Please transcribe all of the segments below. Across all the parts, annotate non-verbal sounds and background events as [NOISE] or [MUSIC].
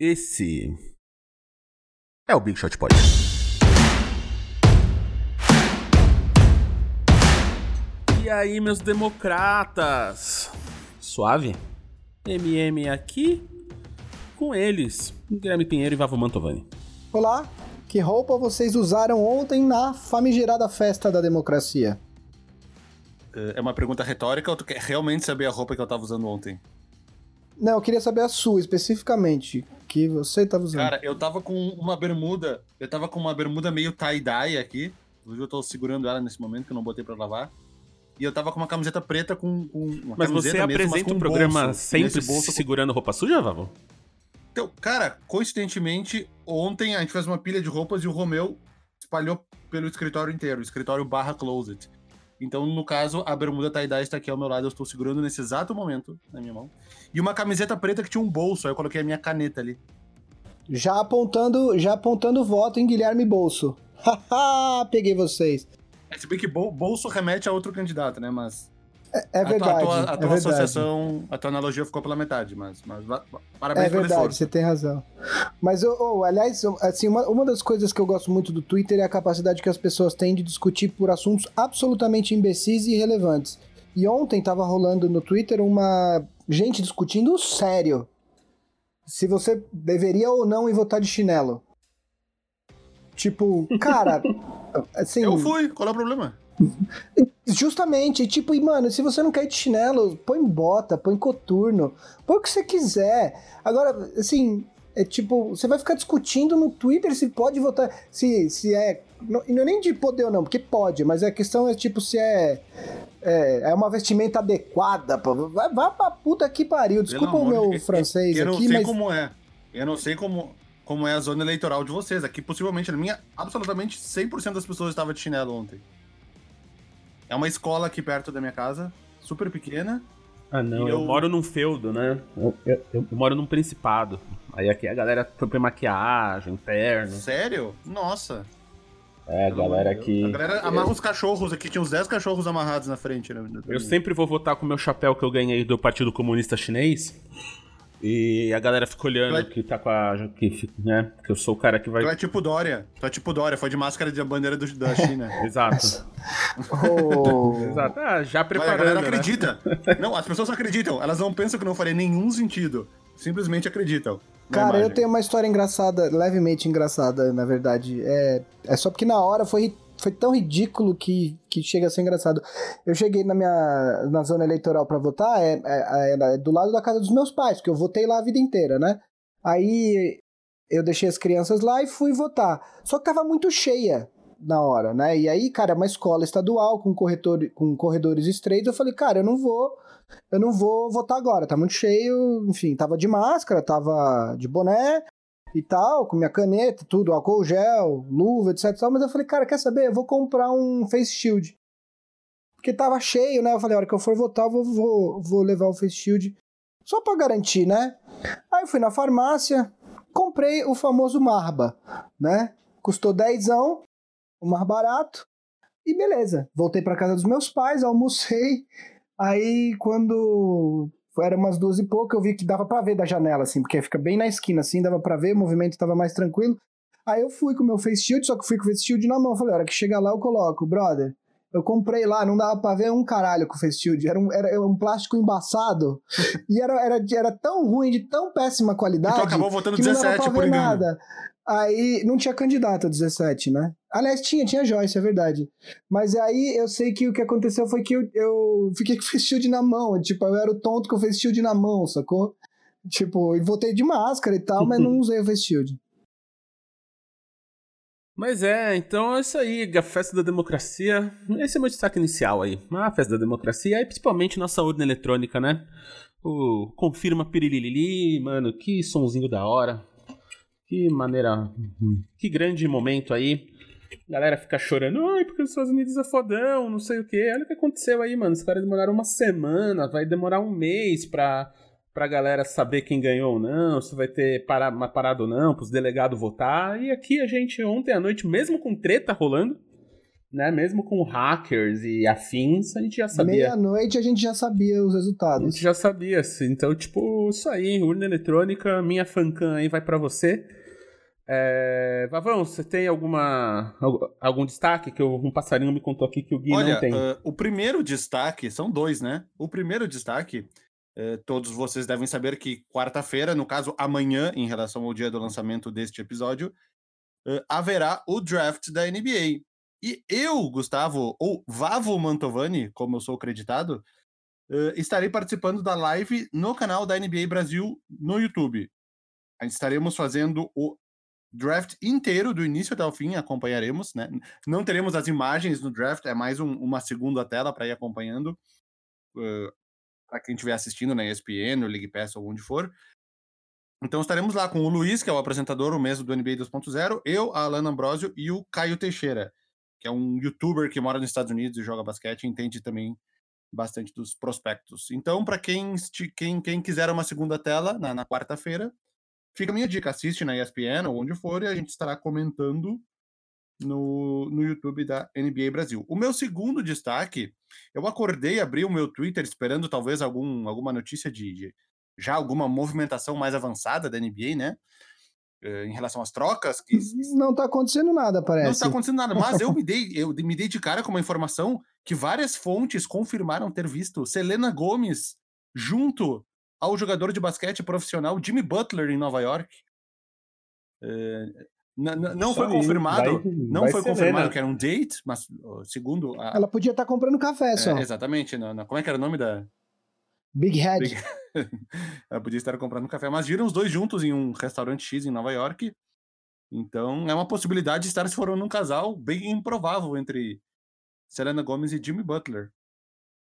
Esse é o Big Shot Pod. E aí, meus democratas? Suave? MM aqui com eles, Guilherme Pinheiro e Vavo Mantovani. Olá, que roupa vocês usaram ontem na famigerada festa da democracia? É uma pergunta retórica ou tu quer realmente saber a roupa que eu tava usando ontem? Não, eu queria saber a sua especificamente, que você tava usando. Cara, eu tava com uma bermuda, eu tava com uma bermuda meio tie-dye aqui. Hoje eu tô segurando ela nesse momento que eu não botei pra lavar. E eu tava com uma camiseta preta com. com uma mas você mesmo, apresenta mas o programa bolso. sempre bolso segurando roupa suja, Vavo? Então, cara, coincidentemente, ontem a gente fez uma pilha de roupas e o Romeu espalhou pelo escritório inteiro, escritório barra closet. Então, no caso, a bermuda tie-dye está aqui ao meu lado, eu estou segurando nesse exato momento na minha mão. E uma camiseta preta que tinha um bolso, aí eu coloquei a minha caneta ali. Já apontando, já apontando voto em Guilherme Bolso. [LAUGHS] Haha, peguei vocês. É, se bem que bol bolso remete a outro candidato, né? Mas. É, é verdade. A tua, a tua, é verdade. associação, a tua analogia ficou pela metade, mas, mas parabéns É verdade, você tem razão. Mas, oh, oh, aliás, assim, uma, uma das coisas que eu gosto muito do Twitter é a capacidade que as pessoas têm de discutir por assuntos absolutamente imbecis e irrelevantes. E ontem tava rolando no Twitter uma gente discutindo sério se você deveria ou não ir votar de chinelo. Tipo, cara, [LAUGHS] assim. Eu fui, qual é o problema? Justamente, tipo, e mano, se você não quer ir de chinelo, põe bota, põe coturno, põe o que você quiser. Agora, assim, é tipo, você vai ficar discutindo no Twitter se pode votar, se, se é. Não, não é nem de poder ou não, porque pode, mas a questão é tipo se é. É, é uma vestimenta adequada. Pô. Vai, vai pra puta que pariu. Desculpa Pelo o meu de- francês eu não aqui, sei mas. como é. Eu não sei como, como é a zona eleitoral de vocês. Aqui, possivelmente, na minha, absolutamente 100% das pessoas estavam de chinelo ontem. É uma escola aqui perto da minha casa, super pequena. Ah, não, E eu... eu- moro num feudo, né? Eu, eu- eu moro num principado. Aí aqui a galera foi pra maquiagem, terno. Sério? Nossa. É, a galera aqui. A galera amarra os cachorros aqui, tinha uns 10 cachorros amarrados na frente. Né? Eu sempre vou votar com o meu chapéu que eu ganhei do Partido Comunista Chinês. E a galera fica olhando Vai- que tá com a. Que, né? Que eu sou o cara que vai. Tu é tipo Dória. Tu é tipo Dória, foi de máscara de bandeira do- da China. [LAUGHS] Exato. Oh, [LAUGHS] Exato. Ah, já Mas a preparando. galera né? acredita. [LAUGHS] Não, as pessoas acreditam. Elas não pensam que não faria nenhum sentido. Simplesmente acreditam. Cara, eu imagem. tenho uma história engraçada, levemente engraçada, na verdade. É, é só porque na hora foi, foi tão ridículo que, que chega a ser engraçado. Eu cheguei na minha na zona eleitoral pra votar, é, é- é do lado da casa dos meus pais, porque eu votei lá a vida inteira, né? Aí eu deixei as crianças lá e fui votar. Só que tava muito cheia na hora, né? E aí, cara, é uma escola estadual com, corretor, com corredores estreitos. Eu falei, cara, eu não vou eu não vou votar agora, tá muito cheio, enfim, tava de máscara, tava de boné e tal, com minha caneta, tudo, álcool gel, luva, etc, tal, mas eu falei, cara, quer saber, eu vou comprar um face shield, porque tava cheio, né, eu falei, a hora que eu for votar, eu vou, vou, vou levar o face shield, só pra garantir, né, aí eu fui na farmácia, comprei o famoso Marba, né, custou dezão, o mais barato, e beleza, voltei pra casa dos meus pais, almocei, Aí, quando era umas duas e pouco, eu vi que dava pra ver da janela, assim, porque fica bem na esquina, assim, dava pra ver, o movimento tava mais tranquilo. Aí eu fui com o meu face shield, só que fui com o face shield na mão. Falei, a hora que chegar lá eu coloco, brother. Eu comprei lá, não dava pra ver um caralho com o face shield. Era um, era um plástico embaçado. [LAUGHS] e era, era, era tão ruim, de tão péssima qualidade. E tu acabou votando que não dava 17 pra por engano. nada. Aí não tinha candidato a 17, né? Aliás, tinha, tinha Joyce, é verdade. Mas aí eu sei que o que aconteceu foi que eu, eu fiquei [LAUGHS] com o face shield na mão. Tipo, eu era o tonto com o face shield na mão, sacou? Tipo, e voltei de máscara e tal, mas não [LAUGHS] usei o face shield. Mas é, então é isso aí, a festa da democracia. Esse é o meu destaque inicial aí. A festa da democracia e principalmente nossa urna eletrônica, né? O confirma pirilili, mano, que sonzinho da hora. Que maneira. Que grande momento aí. A galera fica chorando, ai, porque os Estados Unidos é fodão, não sei o quê. Olha o que aconteceu aí, mano. Os caras demoraram uma semana, vai demorar um mês pra, pra galera saber quem ganhou ou não, se vai ter para, uma parada ou não, pros delegados votar. E aqui a gente, ontem à noite, mesmo com treta rolando, né? Mesmo com hackers e afins, a gente já sabia. Meia-noite a gente já sabia os resultados. A gente já sabia, assim. Então, tipo, isso aí, urna eletrônica, minha fancam aí vai para você. É... Vavão, você tem alguma algum destaque que eu, um passarinho me contou aqui que o Gui Olha, não tem? Uh, o primeiro destaque, são dois, né? O primeiro destaque, uh, todos vocês devem saber que quarta-feira, no caso amanhã, em relação ao dia do lançamento deste episódio, uh, haverá o draft da NBA. E eu, Gustavo, ou Vavo Mantovani, como eu sou acreditado, estarei participando da live no canal da NBA Brasil no YouTube. Estaremos fazendo o draft inteiro, do início até o fim, acompanharemos, né? Não teremos as imagens no draft, é mais um, uma segunda tela para ir acompanhando. Para quem estiver assistindo na ESPN, no League Pass ou onde for. Então estaremos lá com o Luiz, que é o apresentador, o mesmo do NBA 2.0, eu, a Alana Ambrosio e o Caio Teixeira, que é um youtuber que mora nos Estados Unidos e joga basquete entende também bastante dos prospectos. Então, para quem, quem, quem quiser uma segunda tela na, na quarta-feira, fica a minha dica, assiste na ESPN ou onde for e a gente estará comentando no, no YouTube da NBA Brasil. O meu segundo destaque, eu acordei, abri o meu Twitter esperando talvez algum, alguma notícia de, de já alguma movimentação mais avançada da NBA, né? Eh, em relação às trocas. Que... Não está acontecendo nada, parece. Não está acontecendo nada, mas eu [LAUGHS] me dei, eu me dei de cara com uma informação que várias fontes confirmaram ter visto Selena Gomes junto ao jogador de basquete profissional Jimmy Butler em Nova York. É, não foi confirmado, vai, não vai foi confirmado que era um date, mas segundo a... ela podia estar tá comprando café só. É, exatamente, na, na, como é que era o nome da Big Head? Big... [LAUGHS] ela podia estar comprando café, mas viram os dois juntos em um restaurante X em Nova York. Então é uma possibilidade de estar se formando um casal bem improvável entre Selena Gomez e Jimmy Butler.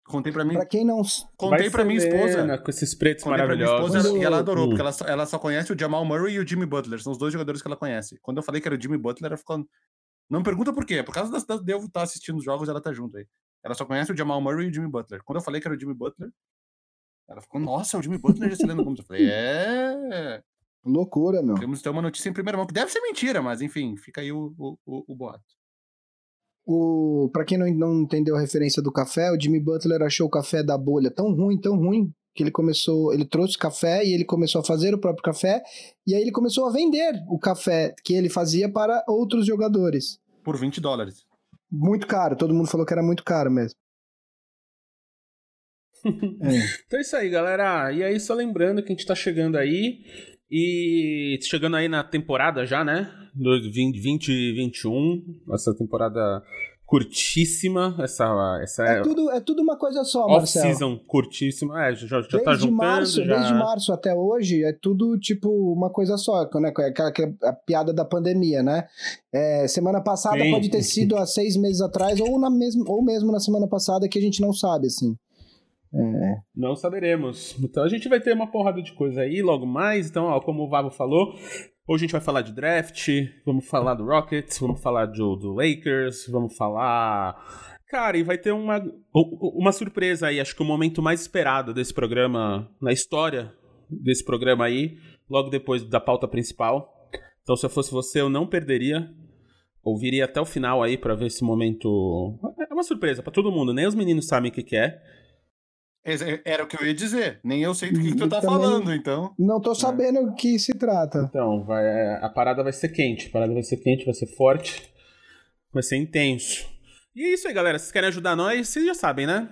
Contei pra mim. Pra quem não. Contei pra minha esposa. Com esses pretos Contei maravilhosos. Esposa, e ela adorou, hum. porque ela só, ela só conhece o Jamal Murray e o Jimmy Butler. São os dois jogadores que ela conhece. Quando eu falei que era o Jimmy Butler, ela ficou. Não me pergunta por quê. É por causa das, de eu estar tá assistindo os jogos, ela tá junto aí. Ela só conhece o Jamal Murray e o Jimmy Butler. Quando eu falei que era o Jimmy Butler, ela ficou, nossa, é o Jimmy Butler de Selena Gomes. Eu falei, é. Loucura, meu. Temos que ter uma notícia em primeira mão, que deve ser mentira, mas enfim, fica aí o, o, o, o boato. O, pra quem não, não entendeu a referência do café, o Jimmy Butler achou o café da bolha tão ruim, tão ruim, que ele começou, ele trouxe café e ele começou a fazer o próprio café, e aí ele começou a vender o café que ele fazia para outros jogadores. Por 20 dólares. Muito caro, todo mundo falou que era muito caro mesmo. [LAUGHS] é. Então é isso aí, galera. E aí, só lembrando que a gente tá chegando aí. E chegando aí na temporada já, né? 2021, essa temporada curtíssima, essa, essa é, tudo, é tudo uma coisa só, Marcelo. Off-season curtíssima, é, já, já desde tá juntando. Março, já... Desde março até hoje é tudo tipo uma coisa só, né? Aquela, aquela a piada da pandemia, né? É, semana passada Sim. pode ter sido há seis meses atrás ou, na mesmo, ou mesmo na semana passada que a gente não sabe, assim. É. Não saberemos. Então a gente vai ter uma porrada de coisa aí logo mais. Então, ó, como o Vavo falou, hoje a gente vai falar de draft, vamos falar do Rockets, vamos falar do, do Lakers, vamos falar. Cara, e vai ter uma, uma surpresa aí, acho que o momento mais esperado desse programa, na história desse programa aí, logo depois da pauta principal. Então, se eu fosse você, eu não perderia. Ouviria até o final aí para ver esse momento. É uma surpresa para todo mundo, nem os meninos sabem o que, que é. Era o que eu ia dizer. Nem eu sei do que, que tu tá falando, então. Não tô sabendo o que se trata. Então, vai, é, a parada vai ser quente. A parada vai ser quente, vai ser forte. Vai ser intenso. E é isso aí, galera. Vocês querem ajudar nós? Vocês já sabem, né?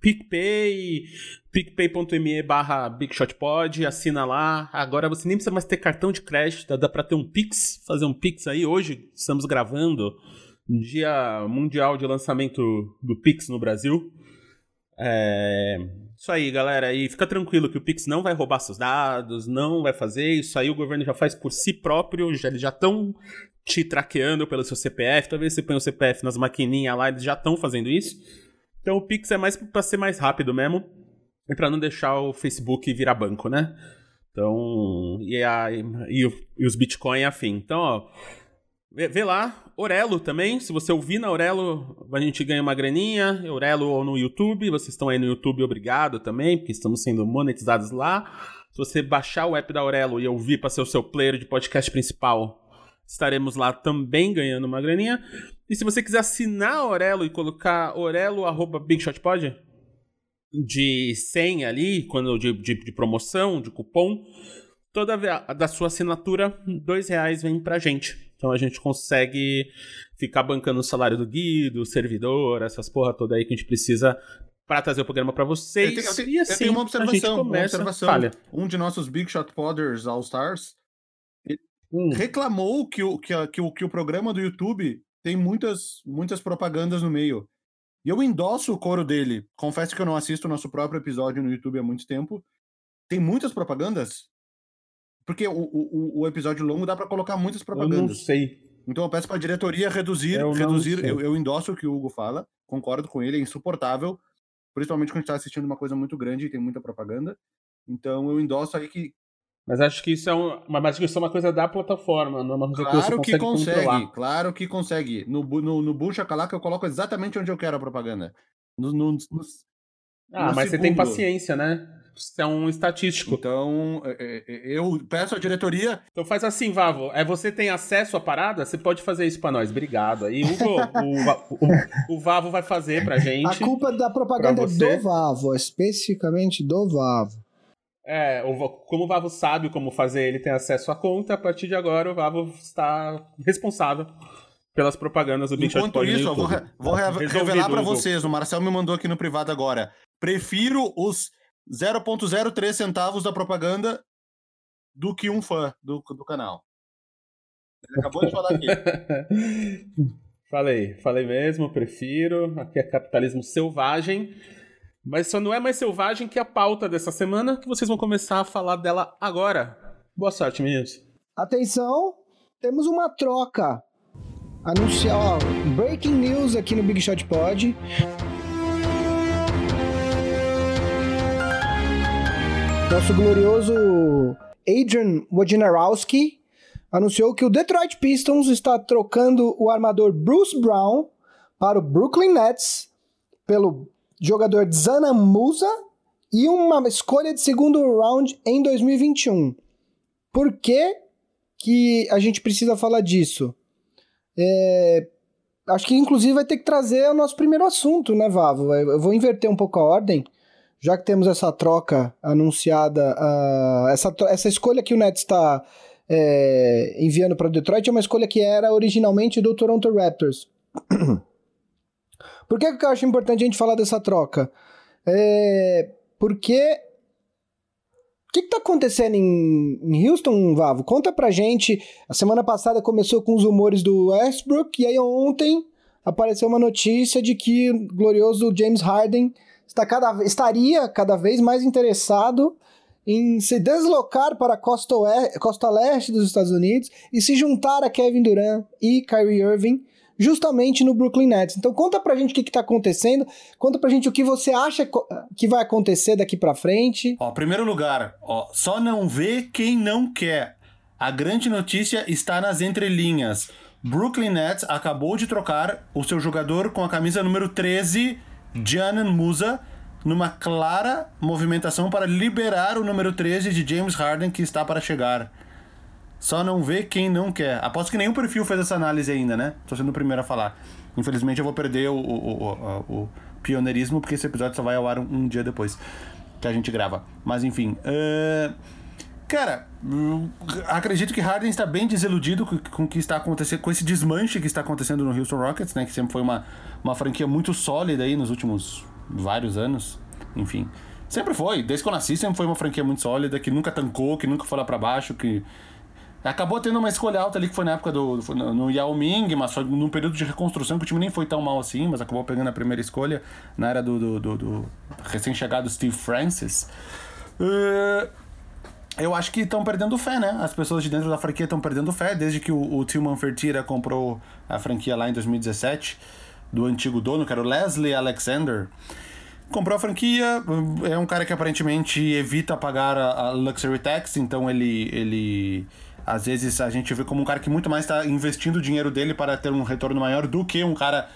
PicPay, picpay.me barra BigShotPod, assina lá. Agora você nem precisa mais ter cartão de crédito, dá pra ter um Pix, fazer um Pix aí. Hoje estamos gravando dia mundial de lançamento do Pix no Brasil. É... Isso aí, galera. E fica tranquilo que o Pix não vai roubar seus dados, não vai fazer. Isso aí o governo já faz por si próprio. Já, eles já estão te traqueando pelo seu CPF. Talvez você põe o CPF nas maquininhas lá, eles já estão fazendo isso. Então o Pix é mais para ser mais rápido mesmo. E para não deixar o Facebook virar banco, né? Então. E, a, e, e os Bitcoin afim. Então, ó. Vê, vê, lá, Orelo também. Se você ouvir na Orelo, a gente ganha uma graninha. Orelo ou no YouTube. Vocês estão aí no YouTube, obrigado também, porque estamos sendo monetizados lá. Se você baixar o app da Orelo e ouvir para ser o seu player de podcast principal, estaremos lá também ganhando uma graninha. E se você quiser assinar a Orelo e colocar orelo.bigshotpod de senha ali, quando de, de, de promoção, de cupom, toda a da sua assinatura, dois reais vem pra gente. Então a gente consegue ficar bancando o salário do guido, o servidor, essas porra toda aí que a gente precisa para trazer o programa para vocês. Eu tenho, eu tenho, e assim, eu tenho uma observação, uma observação. Falha. Um de nossos Big Shot Podders All Stars hum. reclamou que o, que, que, o, que o programa do YouTube tem muitas, muitas propagandas no meio. E eu endosso o coro dele. Confesso que eu não assisto o nosso próprio episódio no YouTube há muito tempo. Tem muitas propagandas? Porque o, o, o episódio longo dá para colocar muitas propagandas. Eu não sei. Então eu peço para a diretoria reduzir. Eu reduzir. Eu, eu endosso o que o Hugo fala, concordo com ele, é insuportável. Principalmente quando a gente está assistindo uma coisa muito grande e tem muita propaganda. Então eu endosso aí que. Mas acho que isso é, um, mas isso é uma coisa da plataforma, não é uma coisa claro que você consegue, consegue claro que consegue. No, no, no Bucha Calaca eu coloco exatamente onde eu quero a propaganda. No, no, no ah, mas segundo. você tem paciência, né? É um estatístico. Então, é, é, eu peço à diretoria. Então faz assim, Vavo. É você tem acesso à parada? Você pode fazer isso para nós. Obrigado. Aí Hugo, o, o, o, Vavo vai fazer pra gente. A culpa da propaganda é do Vavo, especificamente do Vavo. É, como o Vavo sabe como fazer, ele tem acesso à conta, a partir de agora o Vavo está responsável pelas propagandas do Big Enquanto isso, eu vou, re vou re revelar para vocês, o Marcel me mandou aqui no privado agora. Prefiro os 0,03 centavos da propaganda do que um fã do, do canal. Ele acabou de falar aqui. [LAUGHS] falei, falei mesmo, prefiro. Aqui é capitalismo selvagem. Mas só não é mais selvagem que a pauta dessa semana, que vocês vão começar a falar dela agora. Boa sorte, meninos. Atenção, temos uma troca. Anunciar, breaking news aqui no Big Shot Pod. Nosso glorioso Adrian Wojnarowski anunciou que o Detroit Pistons está trocando o armador Bruce Brown para o Brooklyn Nets pelo jogador Zana Musa e uma escolha de segundo round em 2021. Por que, que a gente precisa falar disso? É, acho que inclusive vai ter que trazer o nosso primeiro assunto, né, Vavo? Eu vou inverter um pouco a ordem já que temos essa troca anunciada, uh, essa, essa escolha que o Nets está é, enviando para Detroit é uma escolha que era originalmente do Toronto Raptors. [CLEARS THROAT] Por que, que eu acho importante a gente falar dessa troca? É, porque o que, está acontecendo em, em, Houston, Vavo? Conta pra gente. A semana passada começou com os rumores do Westbrook, e aí ontem apareceu uma notícia de que o glorioso James Harden está cada, estaria cada vez mais interessado em se deslocar para a costa, costa leste dos Estados Unidos e se juntar a Kevin Durant e Kyrie Irving justamente no Brooklyn Nets. Então conta pra gente o que, que tá acontecendo, conta pra gente o que você acha que vai acontecer daqui pra frente. Ó, primeiro lugar, ó, só não vê quem não quer. A grande notícia está nas entrelinhas. Brooklyn Nets acabou de trocar o seu jogador com a camisa número 13 Janan Musa numa clara movimentação para liberar o número 13 de James Harden que está para chegar. Só não vê quem não quer. Aposto que nenhum perfil fez essa análise ainda, né? Tô sendo o primeiro a falar. Infelizmente eu vou perder o, o, o, o pioneirismo, porque esse episódio só vai ao ar um, um, dia depois que a gente grava. Mas enfim. Uh... Cara, acredito que Harden está bem desiludido com, o que está acontecendo, com esse desmanche que está acontecendo no Houston Rockets, né? Que sempre foi uma, uma franquia muito sólida aí nos últimos vários anos. Enfim. Sempre foi, desde que eu nasci, sempre foi uma franquia muito sólida, que nunca tancou, que nunca foi lá pra baixo, que. Acabou tendo uma escolha alta ali que foi na época do. no Yao Ming, mas foi num período de reconstrução que o time nem foi tão mal assim, mas acabou pegando a primeira escolha na era do, do, do, do recém-chegado Steve Francis. Uh, eu acho que estão perdendo fé, né? As pessoas de dentro da franquia estão perdendo fé, desde que o, o Tillman Fertitta comprou a franquia lá em 2017 do antigo dono, que era o Leslie Alexander. Comprou a franquia, é um cara que aparentemente evita pagar a, a luxury tax, então ele, ele às vezes a gente vê como um cara que muito mais está investindo o dinheiro dele para ter um retorno maior do que um cara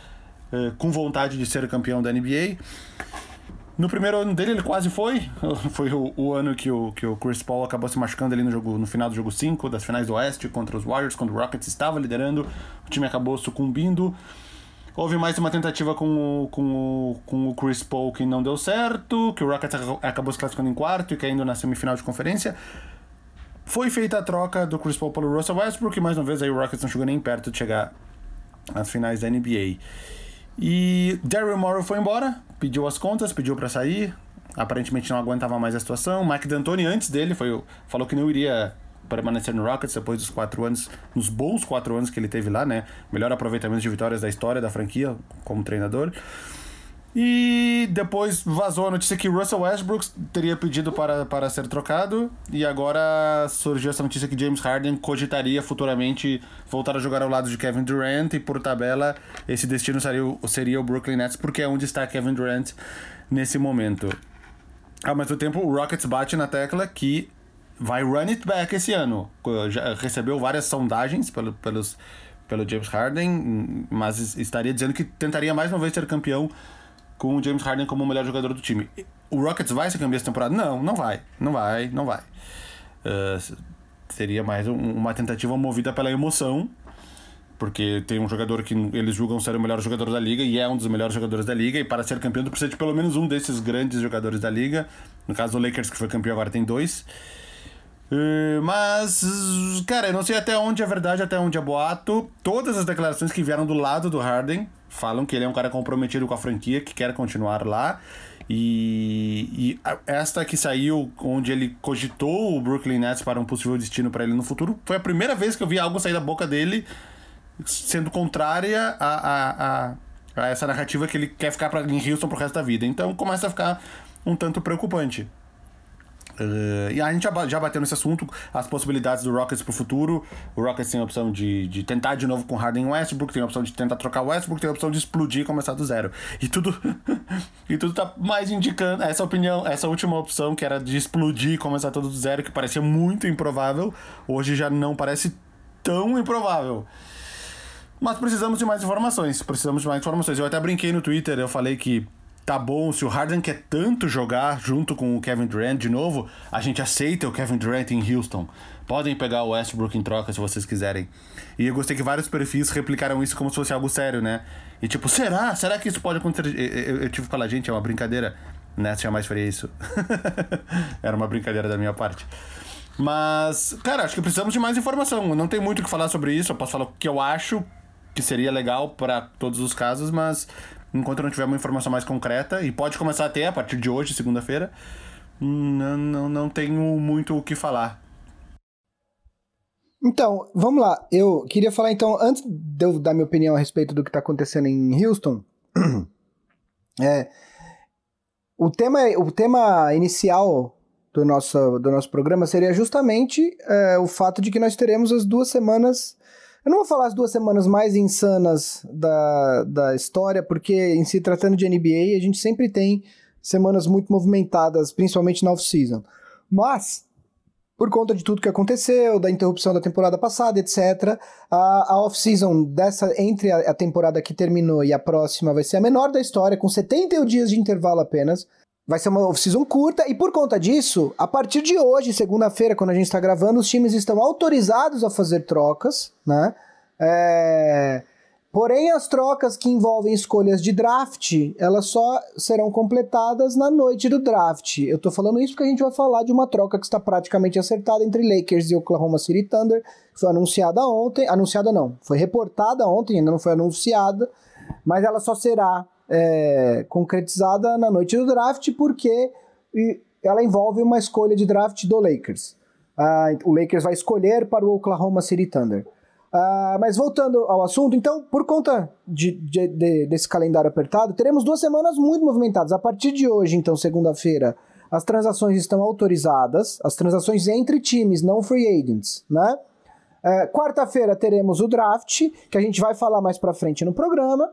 eh, com vontade de ser campeão da NBA. No primeiro ano dele, ele quase foi. [LAUGHS] Foi o, o, ano que o, que o Chris Paul acabou se machucando ali no, jogo, no final do jogo 5, das finais do Oeste, contra os Warriors, quando o Rockets estava liderando. O time acabou sucumbindo. Houve mais uma tentativa com o, com o, com o Chris Paul que não deu certo, que o Rockets acabou se classificando em quarto e caindo na semifinal de conferência. Foi feita a troca do Chris Paul pelo Russell Westbrook e mais uma vez aí o Rockets não chegou nem perto de chegar às finais da NBA. E Daryl Morrow foi embora, pediu as contas, pediu para sair. Aparentemente não aguentava mais a situação. Mike D'Antoni antes dele foi, falou que não iria permanecer no Rockets depois dos quatro anos, nos bons quatro anos que ele teve lá, né? Melhor aproveitamento de vitórias da história da franquia como treinador. E depois vazou a notícia que Russell Westbrook teria pedido para, para ser trocado. E agora surgiu essa notícia que James Harden cogitaria futuramente voltar a jogar ao lado de Kevin Durant. E por tabela, esse destino seria o, seria o Brooklyn Nets, porque é onde está Kevin Durant nesse momento. Ao mesmo tempo, o Rockets bate na tecla que vai run it back esse ano. Já recebeu várias sondagens pelo, pelos, pelo James Harden, mas estaria dizendo que tentaria mais uma vez ser campeão com o James Harden como o melhor jogador do time. O Rockets vai ser campeão essa temporada? Não, não vai. Não vai, não vai. Uh, seria mais um, uma tentativa movida pela emoção, porque tem um jogador que eles julgam ser o melhor jogador da liga e é um dos melhores jogadores da liga, e para ser campeão tu precisa de pelo menos um desses grandes jogadores da liga. No caso, o Lakers, que foi campeão, agora tem dois. Uh, mas, cara, eu não sei até onde é verdade, até onde é boato. Todas as declarações que vieram do lado do Harden falam que ele é um cara comprometido com a franquia, que quer continuar lá. E, e esta que saiu, onde ele cogitou o Brooklyn Nets para um possível destino para ele no futuro, foi a primeira vez que eu vi algo sair da boca dele sendo contrária a, a, a, a essa narrativa que ele quer ficar pra, em Houston pro resto da vida. Então começa a ficar um tanto preocupante. Uh, e a gente já, já bateu nesse assunto, as possibilidades do Rockets pro futuro. O Rockets tem a opção de, de tentar de novo com Harden Westbrook, tem a opção de tentar trocar o Westbrook, tem a opção de explodir e começar do zero. E tudo, [LAUGHS] e tudo tá mais indicando essa opinião, essa última opção que era de explodir e começar tudo do zero, que parecia muito improvável, hoje já não parece tão improvável. Mas precisamos de mais informações, precisamos de mais informações. Eu até brinquei no Twitter, eu falei que tá bom, se o Harden quer tanto jogar junto com o Kevin Durant de novo, a gente aceita o Kevin Durant em Houston. Podem pegar o Westbrook em troca se vocês quiserem. E eu gostei que vários perfis replicaram isso como se fosse algo sério, né? E tipo, será? Será que isso pode acontecer? Eu, eu, eu tive que falar, gente, é uma brincadeira. Nessa jamais faria isso. [LAUGHS] Era uma brincadeira da minha parte. Mas, cara, acho que precisamos de mais informação. Não tem muito o que falar sobre isso. Eu posso falar o que eu acho que seria legal para todos os casos, mas enquanto não tiver uma informação mais concreta, e pode começar a ter a partir de hoje, segunda-feira, não, não, não tenho muito o que falar. Então, vamos lá. Eu queria falar, então, antes de eu dar minha opinião a respeito do que está acontecendo em Houston, [CLEARS THROAT] é, o, tema, o tema inicial do nosso, do nosso programa seria justamente é, o fato de que nós teremos as duas semanas eu não vou falar as duas semanas mais insanas da, da história, porque em se tratando de NBA, a gente sempre tem semanas muito movimentadas, principalmente na off-season. Mas, por conta de tudo que aconteceu, da interrupção da temporada passada, etc., a, a off-season dessa, entre a, a temporada que terminou e a próxima vai ser a menor da história, com 71 dias de intervalo apenas. Vai ser uma off-season curta e por conta disso, a partir de hoje, segunda-feira, quando a gente está gravando, os times estão autorizados a fazer trocas, né? É... Porém, as trocas que envolvem escolhas de draft, elas só serão completadas na noite do draft. Eu tô falando isso porque a gente vai falar de uma troca que está praticamente acertada entre Lakers e Oklahoma City Thunder, que foi anunciada ontem, anunciada não, foi reportada ontem, ainda não foi anunciada, mas ela só será é, concretizada na noite do draft, porque ela envolve uma escolha de draft do Lakers. Ah, o Lakers vai escolher para o Oklahoma City Thunder. Ah, mas voltando ao assunto, então, por conta de, de, de, desse calendário apertado, teremos duas semanas muito movimentadas. A partir de hoje, então, segunda-feira, as transações estão autorizadas, as transações entre times, não free agents, né? É, Quarta-feira teremos o draft, que a gente vai falar mais pra frente no programa.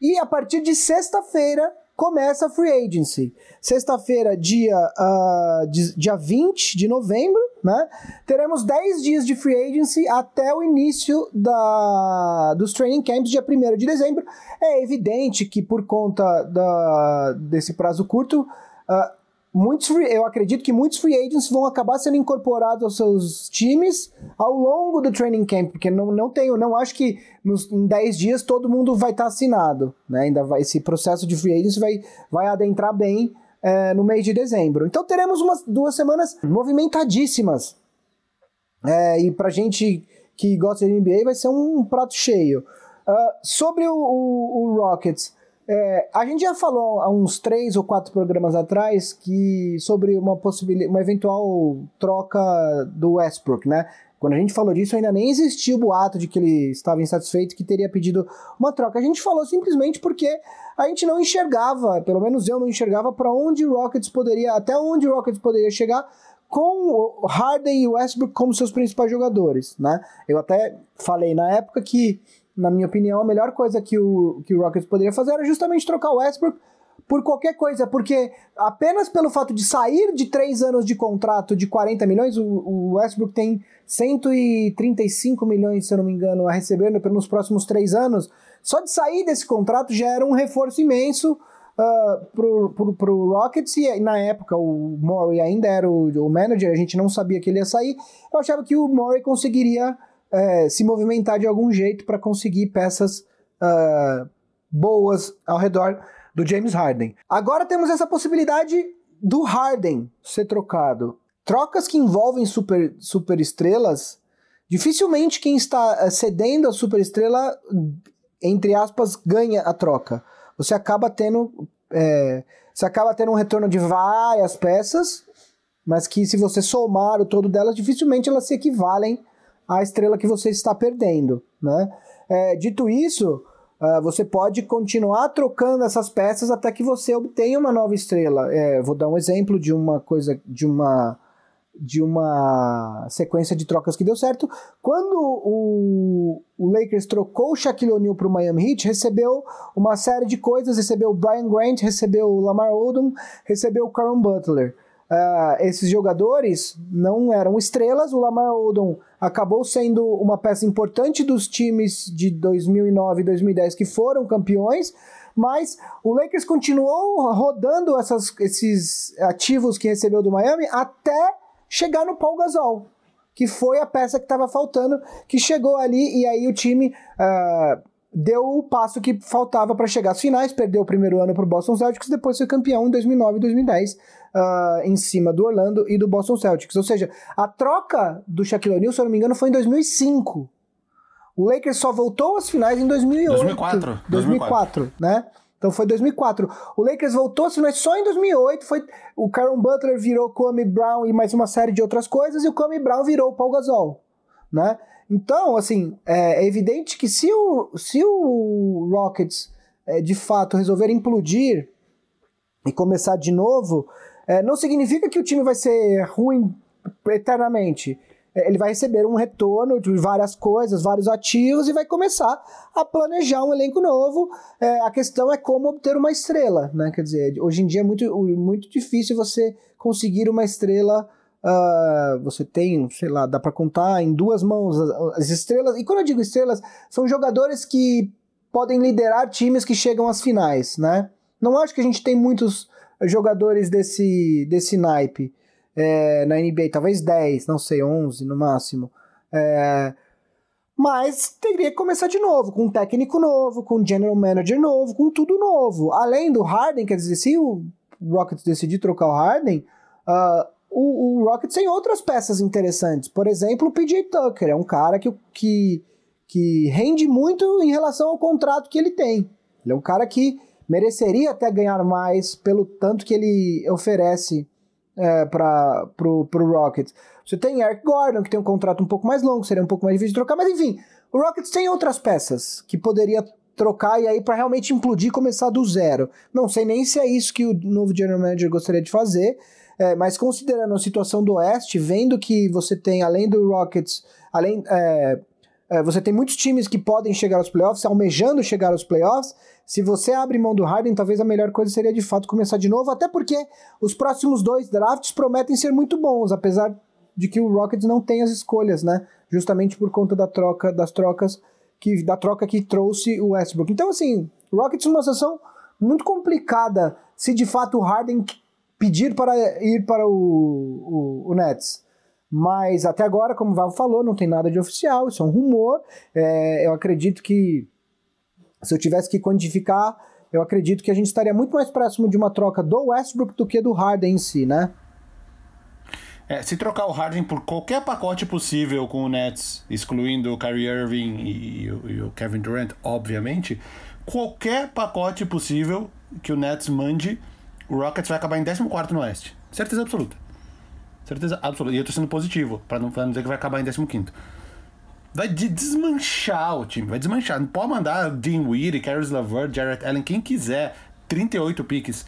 E a partir de sexta-feira começa a free agency. Sexta-feira, dia, uh, dia 20 de novembro, né? Teremos 10 dias de free agency até o início da, dos training camps, dia 1 de dezembro. É evidente que por conta da, desse prazo curto, uh, muitos free, eu acredito que muitos free agents vão acabar sendo incorporados aos seus times ao longo do training camp, porque não, não tenho, não acho que nos, em 10 dias todo mundo vai estar tá assinado, né? Ainda vai, esse processo de free agents vai, vai adentrar bem é, no mês de dezembro. Então teremos umas duas semanas movimentadíssimas. É, e pra gente que gosta de NBA vai ser um, prato cheio. Uh, sobre o, o, o Rockets, é, a gente já falou há uns três ou quatro programas atrás que sobre uma possibilidade, uma eventual troca do Westbrook, né? Quando a gente falou disso, ainda nem existia o boato de que ele estava insatisfeito, que teria pedido uma troca. A gente falou simplesmente porque a gente não enxergava, pelo menos eu não enxergava, para onde o Rockets poderia, até onde o Rockets poderia chegar com Harden e Westbrook como seus principais jogadores, né? Eu até falei na época que na minha opinião, a melhor coisa que o, que o Rockets poderia fazer era justamente trocar o Westbrook por qualquer coisa, porque apenas pelo fato de sair de três anos de contrato de 40 milhões, o, o Westbrook tem 135 milhões, se eu não me engano, a receber nos próximos três anos. Só de sair desse contrato já era um reforço imenso uh, pro, pro, pro Rockets, e na época o Murray ainda era o, o manager, a gente não sabia que ele ia sair. Eu achava que o Murray conseguiria é, se movimentar de algum jeito para conseguir peças uh, boas ao redor do James Harden. Agora temos essa possibilidade do Harden ser trocado. Trocas que envolvem super, super estrelas, dificilmente quem está eh, cedendo a super estrela, entre aspas, ganha a troca. Você acaba tendo. É, você acaba tendo um retorno de várias peças, mas que se você somar o todo delas, dificilmente elas se equivalem a estrela que você está perdendo, né? É, dito isso, uh, você pode continuar trocando essas peças até que você obtenha uma nova estrela. É, vou dar um exemplo de uma coisa, de uma de uma sequência de trocas que deu certo. Quando o, o Lakers trocou o Shaquille O'Neal para o Miami Heat, recebeu uma série de coisas, recebeu o Brian Grant, recebeu o Lamar Odom, recebeu o Caron Butler. Uh, esses jogadores não eram estrelas. O Lamar Odom acabou sendo uma peça importante dos times de 2009 e 2010 que foram campeões, mas o Lakers continuou rodando essas, esses ativos que recebeu do Miami até chegar no Paul Gasol, que foi a peça que estava faltando, que chegou ali e aí o time. Uh, deu o passo que faltava para chegar às finais, perdeu o primeiro ano para o Boston Celtics, depois foi campeão em 2009 e 2010, uh, em cima do Orlando e do Boston Celtics. Ou seja, a troca do Shaquille O'Neal, se eu não me engano, foi em 2005. O Lakers só voltou às finais em 2008. 2004. 2004, né? Então foi 2004. O Lakers voltou às finais só em 2008. Foi, o Caron Butler virou Kobe Brown e mais uma série de outras coisas, e o Kobe Brown virou o Paul Gasol, né? Então, assim, é, é evidente que se o, se o Rockets é, de fato resolver implodir e começar de novo, é, não significa que o time vai ser ruim eternamente. É, ele vai receber um retorno de várias coisas, vários ativos e vai começar a planejar um elenco novo. É, a questão é como obter uma estrela, né? Quer dizer, hoje em dia é muito, muito difícil você conseguir uma estrela Uh, você tem, sei lá, dá para contar em duas mãos as, as, estrelas. E quando eu digo estrelas, são jogadores que podem liderar times que chegam às finais, né? Não acho que a gente tem muitos jogadores desse, desse naipe é, na NBA, talvez 10, não sei, 11 no máximo. É, mas teria que começar de novo, com um técnico novo, com um general manager novo, com tudo novo. Além do Harden, quer dizer, se o Rockets decidir trocar o Harden, uh, o, o Rockets tem outras peças interessantes. Por exemplo, o PJ Tucker. É um cara que, que, que rende muito em relação ao contrato que ele tem. Ele é um cara que mereceria até ganhar mais pelo tanto que ele oferece é, para pro, pro Rockets. Você tem Eric Gordon, que tem um contrato um pouco mais longo, seria um pouco mais difícil de trocar, mas enfim, o Rockets tem outras peças que poderia trocar e aí para realmente implodir começar do zero. Não sei nem se é isso que o novo general manager gostaria de fazer, é, mas considerando a situação do Oeste, vendo que você tem, além do Rockets, além. É, você tem muitos times que podem chegar aos playoffs, almejando chegar aos playoffs. Se você abre mão do Harden, talvez a melhor coisa seria de fato começar de novo, até porque os próximos dois drafts prometem ser muito bons, apesar de que o Rockets não tem as escolhas, né? Justamente por conta da troca, das trocas que da troca que trouxe o Westbrook. Então, assim, o Rockets numa situação muito complicada se de fato o Harden pedir para ir para o, o, o Nets. Mas até agora, como o Val falou, não tem nada de oficial, isso é um rumor. É, eu acredito que, se eu tivesse que quantificar, eu acredito que a gente estaria muito mais próximo de uma troca do Westbrook do que do Harden em si, né? É, se trocar o Harden por qualquer pacote possível com o Nets, excluindo o Kyrie Irving e, e o Kevin Durant, obviamente, qualquer pacote possível que o Nets mande, o Rockets vai acabar em 14 no Oeste. Certeza absoluta. Certeza absoluta. E eu tô sendo positivo, pra não, pra não dizer que vai acabar em 15. Vai de desmanchar o time, vai desmanchar. Não pode mandar Dean Weir, Caris LeVert, Jarrett Allen, quem quiser. 38 piques.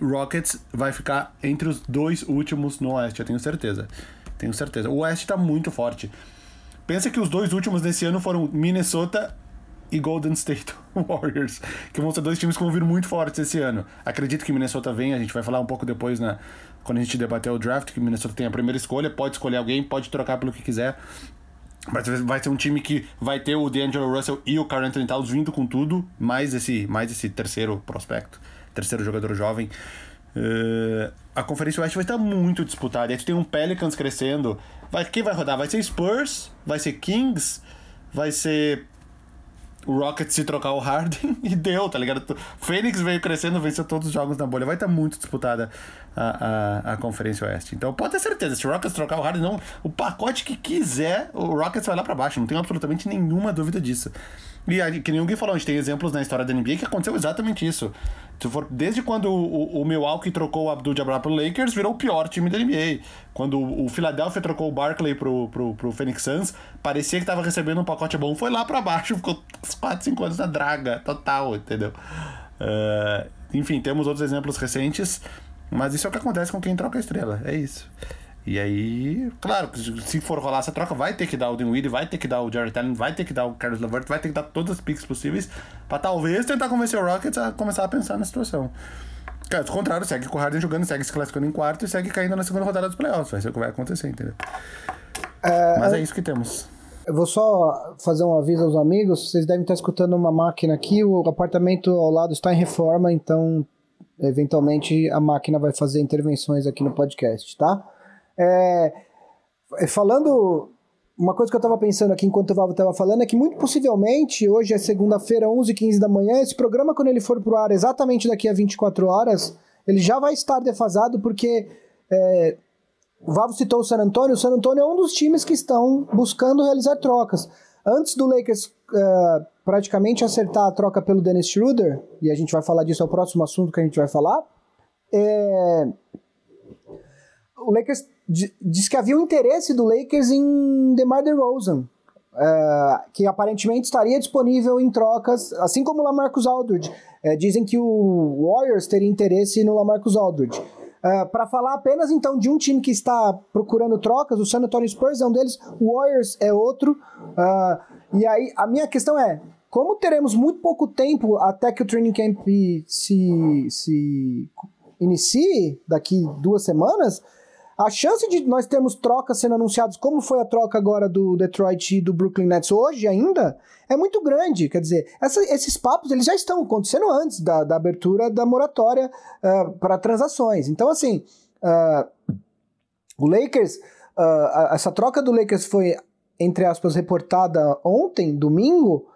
Rockets vai ficar entre os dois últimos no Oeste, eu tenho certeza. Tenho certeza. O Oeste tá muito forte. Pensa que os dois últimos desse ano foram Minnesota e Golden State [LAUGHS] Warriors, que vão ser dois times que vão vir muito fortes esse ano. Acredito que Minnesota vem, a gente vai falar um pouco depois na quando a gente debater o draft, que Minnesota tem a primeira escolha, pode escolher alguém, pode trocar pelo que quiser. Mas vai ser um time que vai ter o D'Angelo Russell e o Carl Anthony Towns vindo com tudo, mais esse, mais esse terceiro prospecto terceiro jogador jovem. Uh, a Conferência Oeste vai estar muito disputada. Aí tu tem um Pelicans crescendo. Vai, quem vai rodar? Vai ser Spurs? Vai ser Kings? Vai ser o Rockets se trocar o Harden [LAUGHS] e deu, tá ligado? Phoenix veio crescendo, venceu todos os jogos na bolha. Vai estar muito disputada a, a, a Conferência Oeste. Então pode ter certeza, se o Rockets trocar o Harden, não, o pacote que quiser, o Rockets vai lá para baixo. Não tenho absolutamente nenhuma dúvida disso. E que nem alguém falou, a gente tem exemplos na história da NBA que aconteceu exatamente isso. Se for, desde quando o, o, Milwaukee trocou o Abdul Jabbar pro Lakers, virou o pior time da NBA. Quando o, o Philadelphia trocou o Barkley pro, pro, pro Phoenix Suns, parecia que tava recebendo um pacote bom, foi lá para baixo, [LAUGHS] ficou 4, 5 anos na draga total, entendeu? Uh, enfim, temos outros exemplos recentes, mas isso é o que acontece com quem troca a estrela, é isso. E aí, claro, se for rolar essa troca, vai ter que dar o Dinwiddie, vai ter que dar o Jared Allen, vai ter que dar o Carlos Levert, vai ter que dar todas as picks possíveis para talvez tentar convencer o Rockets a começar a pensar na situação. Caso contrário, segue com o Harden jogando, segue se classificando em quarto e segue caindo na segunda rodada dos playoffs. Vai ser o que vai acontecer, entendeu? É, Mas é isso que temos. Eu vou só fazer um aviso aos amigos. Vocês devem estar escutando uma máquina aqui. O apartamento ao lado está em reforma, então eventualmente a máquina vai fazer intervenções aqui no podcast, tá? É, é, falando. Uma coisa que eu estava pensando aqui enquanto o Valvo estava falando é que muito possivelmente, hoje é segunda-feira, 11h15 da manhã, esse programa, quando ele for pro ar exatamente daqui a 24 horas, ele já vai estar defasado, porque é, o Vavo citou o San Antonio. O San Antonio é um dos times que estão buscando realizar trocas. Antes do Lakers uh, praticamente acertar a troca pelo Dennis Schroeder, e a gente vai falar disso, é o próximo assunto que a gente vai falar, é, o Lakers diz que havia um interesse do Lakers em DeMar DeRozan, uh, que aparentemente estaria disponível em trocas, assim como o Lamarcus Aldridge. Uh, dizem que o Warriors teria interesse no Lamarcus Aldridge. Uh, para falar apenas então de um time que está procurando trocas, o San Antonio Spurs é um deles, o Warriors é outro. e aí a minha questão é: como teremos muito pouco tempo até que o training camp se, se inicie daqui duas semanas? A chance de nós termos trocas sendo anunciadas, como foi a troca agora do Detroit e do Brooklyn Nets hoje ainda, é muito grande. Quer dizer, essa, esses papos eles já estão acontecendo antes da, da abertura da moratória uh, para transações. Então, assim, uh, o Lakers, uh, essa troca do Lakers foi, entre aspas, reportada ontem, domingo.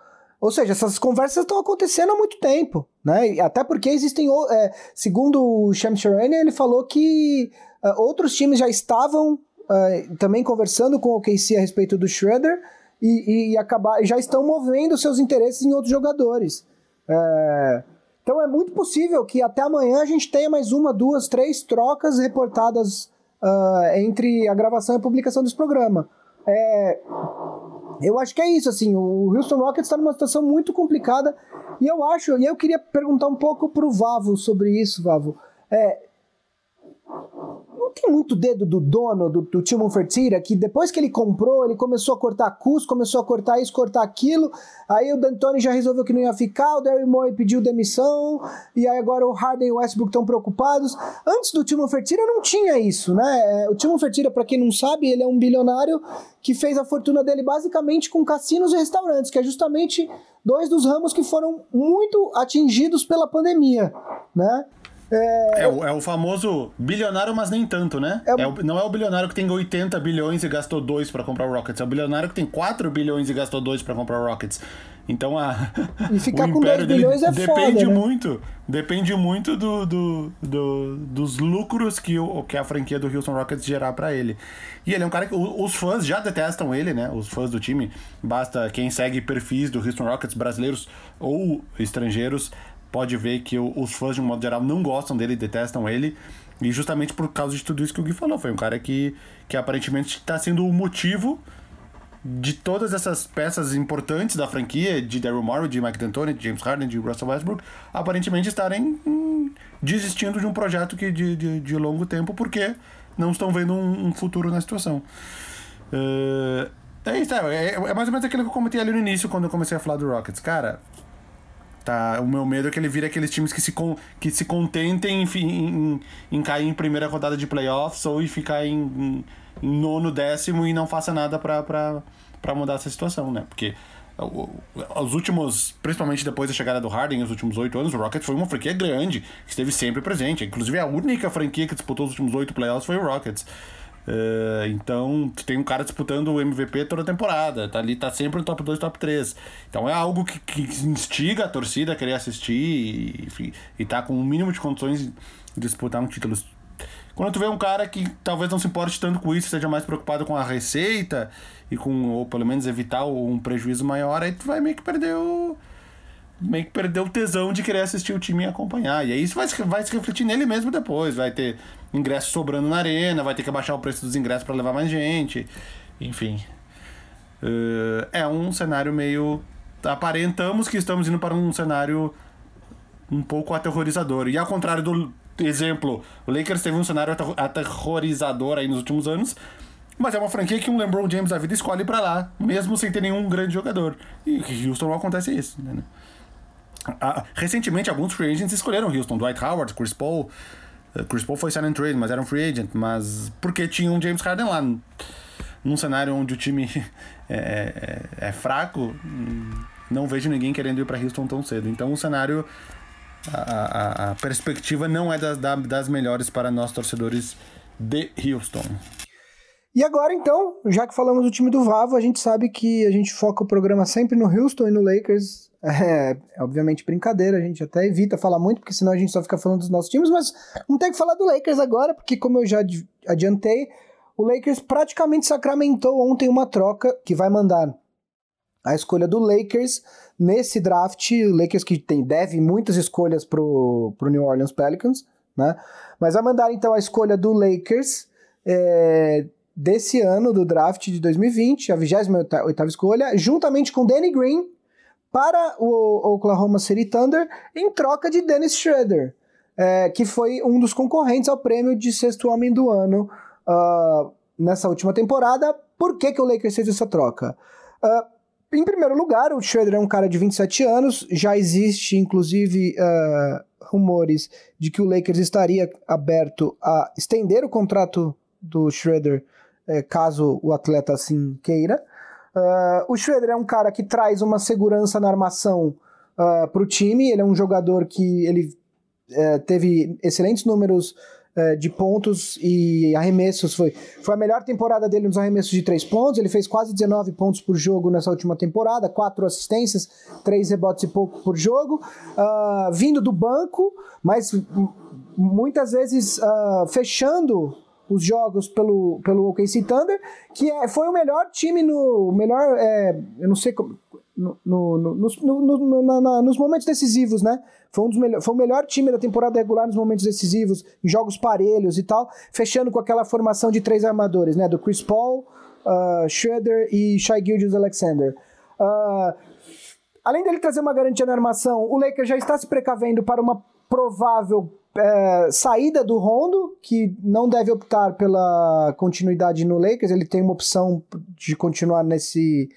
Ou seja, essas conversas estão acontecendo há muito tempo, né? Até porque existem, é, segundo o Sham ele falou que Uh, outros times já estavam uh, também conversando com o KC a respeito do Schroeder e, e, acabar, já estão movendo seus interesses em outros jogadores. Uh, então é muito possível que até amanhã a gente tenha mais uma, duas, três trocas reportadas entre a gravação e a publicação desse programa. É, eu acho que é isso, assim, o Houston Rockets está numa situação muito complicada e eu acho, e eu queria perguntar um pouco pro Vavo sobre isso, Vavo. É, não tem muito dedo do dono do, do Timo Fertitta, que depois que ele comprou, ele começou a cortar custo, começou a cortar isso, cortar aquilo, aí o D'Antoni já resolveu que não ia ficar, o Daryl Morey pediu demissão, e aí agora o Harden e o Westbrook estão preocupados. Antes do Timo Fertitta não tinha isso, né? É, o Timo Fertitta, para quem não sabe, ele é um bilionário que fez a fortuna dele basicamente com cassinos e restaurantes, que é justamente dois dos ramos que foram muito atingidos pela pandemia, né? É, é, o, é o famoso bilionário, mas nem tanto, né? É, é o, não é o bilionário que tem 80 bilhões e gastou 2 para comprar o Rockets. É o bilionário que tem 4 bilhões e gastou 2 para comprar o Rockets. Então a. E ficar [LAUGHS] com 2 bilhões é depende foda, né? muito. Depende muito do, do, do, dos lucros que, o, que a franquia do Houston Rockets gerar para ele. E ele é um cara que. Os fãs já detestam ele, né? Os fãs do time. Basta quem segue perfis do Houston Rockets brasileiros ou estrangeiros pode ver que os fãs, de um modo geral, não gostam dele, detestam ele. E justamente por causa de tudo isso que o Gui falou. Foi um cara que, que aparentemente está sendo o motivo de todas essas peças importantes da franquia, de Daryl Morey, de Mike D'Antoni, de James Harden, de Russell Westbrook, aparentemente estarem hum, desistindo de um projeto que de, de, de, longo tempo porque não estão vendo um, um futuro na situação. Uh, é isso, é, é, mais ou menos aquilo que eu comentei ali no início quando eu comecei a falar do Rockets. Cara, Tá, o meu medo é que ele vire aqueles times que se, con, que se contentem em, em, em cair em primeira rodada de playoffs ou em ficar em, em, nono, décimo e não faça nada para mudar essa situação, né? Porque os últimos, principalmente depois da chegada do Harden, os últimos oito anos, o Rockets foi uma franquia grande, que esteve sempre presente. Inclusive, a única franquia que disputou os últimos oito playoffs foi o Rockets. Uh, então, tu tem um cara disputando o MVP toda temporada, tá ali, tá sempre no top 2, top 3. Então é algo que, que instiga a torcida a querer assistir e, enfim, e tá com o um mínimo de condições de disputar um título. Quando tu vê um cara que talvez não se importe tanto com isso, seja mais preocupado com a receita e com, ou pelo menos evitar um prejuízo maior, aí tu vai meio que perder o meio que perdeu o tesão de querer assistir o time e acompanhar. E aí isso vai, vai se refletir nele mesmo depois. Vai ter ingressos sobrando na arena, vai ter que abaixar o preço dos ingressos para levar mais gente. Enfim. Uh, é um cenário meio. Aparentamos que estamos indo para um cenário um pouco aterrorizador. E ao contrário do exemplo, o Lakers teve um cenário aterrorizador aí nos últimos anos. Mas é uma franquia que um LeBron James da vida escolhe para lá, mesmo sem ter nenhum grande jogador. E Houston não acontece isso, né? Ah, recentemente, alguns free agents escolheram Houston. Dwight Howard, Chris Paul. Uh, Chris Paul foi sign trade, mas era um free agent. Mas porque tinha um James Harden lá. Num cenário onde o time [LAUGHS] é, é, é fraco, não vejo ninguém querendo ir para Houston tão cedo. Então o cenário, a, a, a perspectiva não é das, das melhores para nós torcedores de Houston. E agora, então, já que falamos do time do Vavo, a gente sabe que a gente foca o programa sempre no Houston e no Lakers. [LAUGHS] É, é, obviamente brincadeira, a gente até evita falar muito, porque senão a gente só fica falando dos nossos times, mas não tem que falar do Lakers agora, porque como eu já adiantei, o Lakers praticamente sacramentou ontem uma troca que vai mandar a escolha do Lakers nesse draft, o Lakers que tem, deve muitas escolhas pro, pro New Orleans Pelicans, né? Mas vai mandar então a escolha do Lakers é, desse ano, do draft de 2020, a 28 escolha, juntamente com Danny Green, para o Oklahoma City Thunder em troca de Dennis Schroeder, é, que foi um dos concorrentes ao prêmio de sexto homem do ano uh, nessa última temporada. Por que, que o Lakers fez essa troca? Uh, em primeiro lugar, o Schroeder é um cara de 27 anos, já existe inclusive uh, rumores de que o Lakers estaria aberto a estender o contrato do Schroeder caso o atleta assim queira. Uh, o Schroeder é um cara que traz uma segurança na armação uh, para o time. Ele é um jogador que ele uh, teve excelentes números uh, de pontos e arremessos. Foi, foi a melhor temporada dele nos arremessos de três pontos. Ele fez quase 19 pontos por jogo nessa última temporada, quatro assistências, três rebotes e pouco por jogo. vindo do banco, mas muitas vezes fechando os jogos pelo, pelo OKC Thunder, que é, foi o melhor time no. melhor. É, eu não sei como. No, no, no, no, nos momentos decisivos, né? Foi, um dos melhor, foi o melhor time da temporada regular nos momentos decisivos, em jogos parelhos e tal, fechando com aquela formação de três armadores, né? Do Chris Paul, uh, Schroeder e Shai Gilgeous Alexander. Uh, além dele trazer uma garantia na armação, o Lakers já está se precavendo para uma provável é, saída do Rondo, que não deve optar pela continuidade no Lakers, ele tem uma opção de continuar nesse.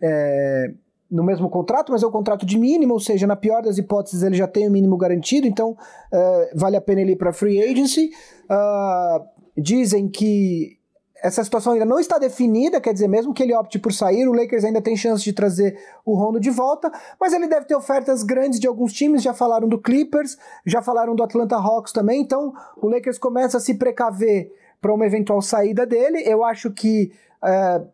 É, no mesmo contrato, mas é um contrato de mínimo, ou seja, na pior das hipóteses ele já tem o mínimo garantido, então uh, vale a pena ele ir para free agency. Uh, dizem que essa situação ainda não está definida, quer dizer, mesmo que ele opte por sair, o Lakers ainda tem chance de trazer o Rondo de volta, mas ele deve ter ofertas grandes de alguns times, já falaram do Clippers, já falaram do Atlanta Hawks também, então o Lakers começa a se precaver para uma eventual saída dele. Eu acho que uh,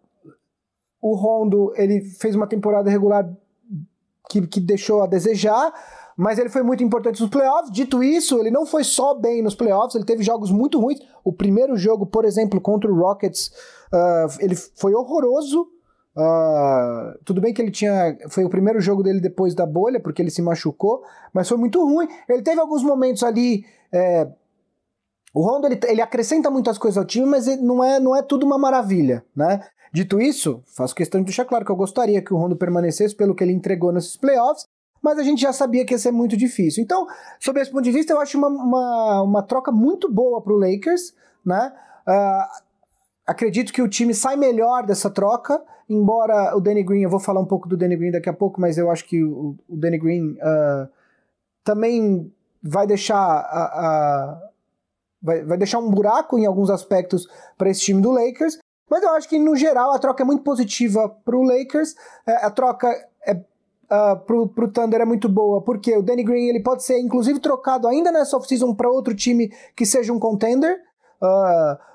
o Rondo, ele fez uma temporada regular que, que deixou a desejar, mas ele foi muito importante nos playoffs. Dito isso, ele não foi só bem nos playoffs, ele teve jogos muito ruins. O primeiro jogo, por exemplo, contra o Rockets, uh, ele foi horroroso. Uh, tudo bem que ele tinha. Foi o primeiro jogo dele depois da bolha, porque ele se machucou, mas foi muito ruim. Ele teve alguns momentos ali. É, o Rondo ele, ele acrescenta muitas coisas ao time, mas não é, não é tudo uma maravilha, né? Dito isso, faço questão de deixar claro que eu gostaria que o Rondo permanecesse pelo que ele entregou nesses playoffs, mas a gente já sabia que ia ser muito difícil. Então, sob esse ponto de vista, eu acho uma, uma, uma troca muito boa para o Lakers, né? Uh, acredito que o time sai melhor dessa troca, embora o Danny Green, eu vou falar um pouco do Danny Green daqui a pouco, mas eu acho que o, o Danny Green uh, também vai deixar vai, vai deixar um buraco em alguns aspectos para esse time do Lakers, mas eu acho que, no geral, a troca é muito positiva para o Lakers. É, a troca é, uh, pro, pro Thunder é muito boa, porque o Danny Green ele pode ser, inclusive, trocado ainda nessa offseason para outro time que seja um contender. Uh,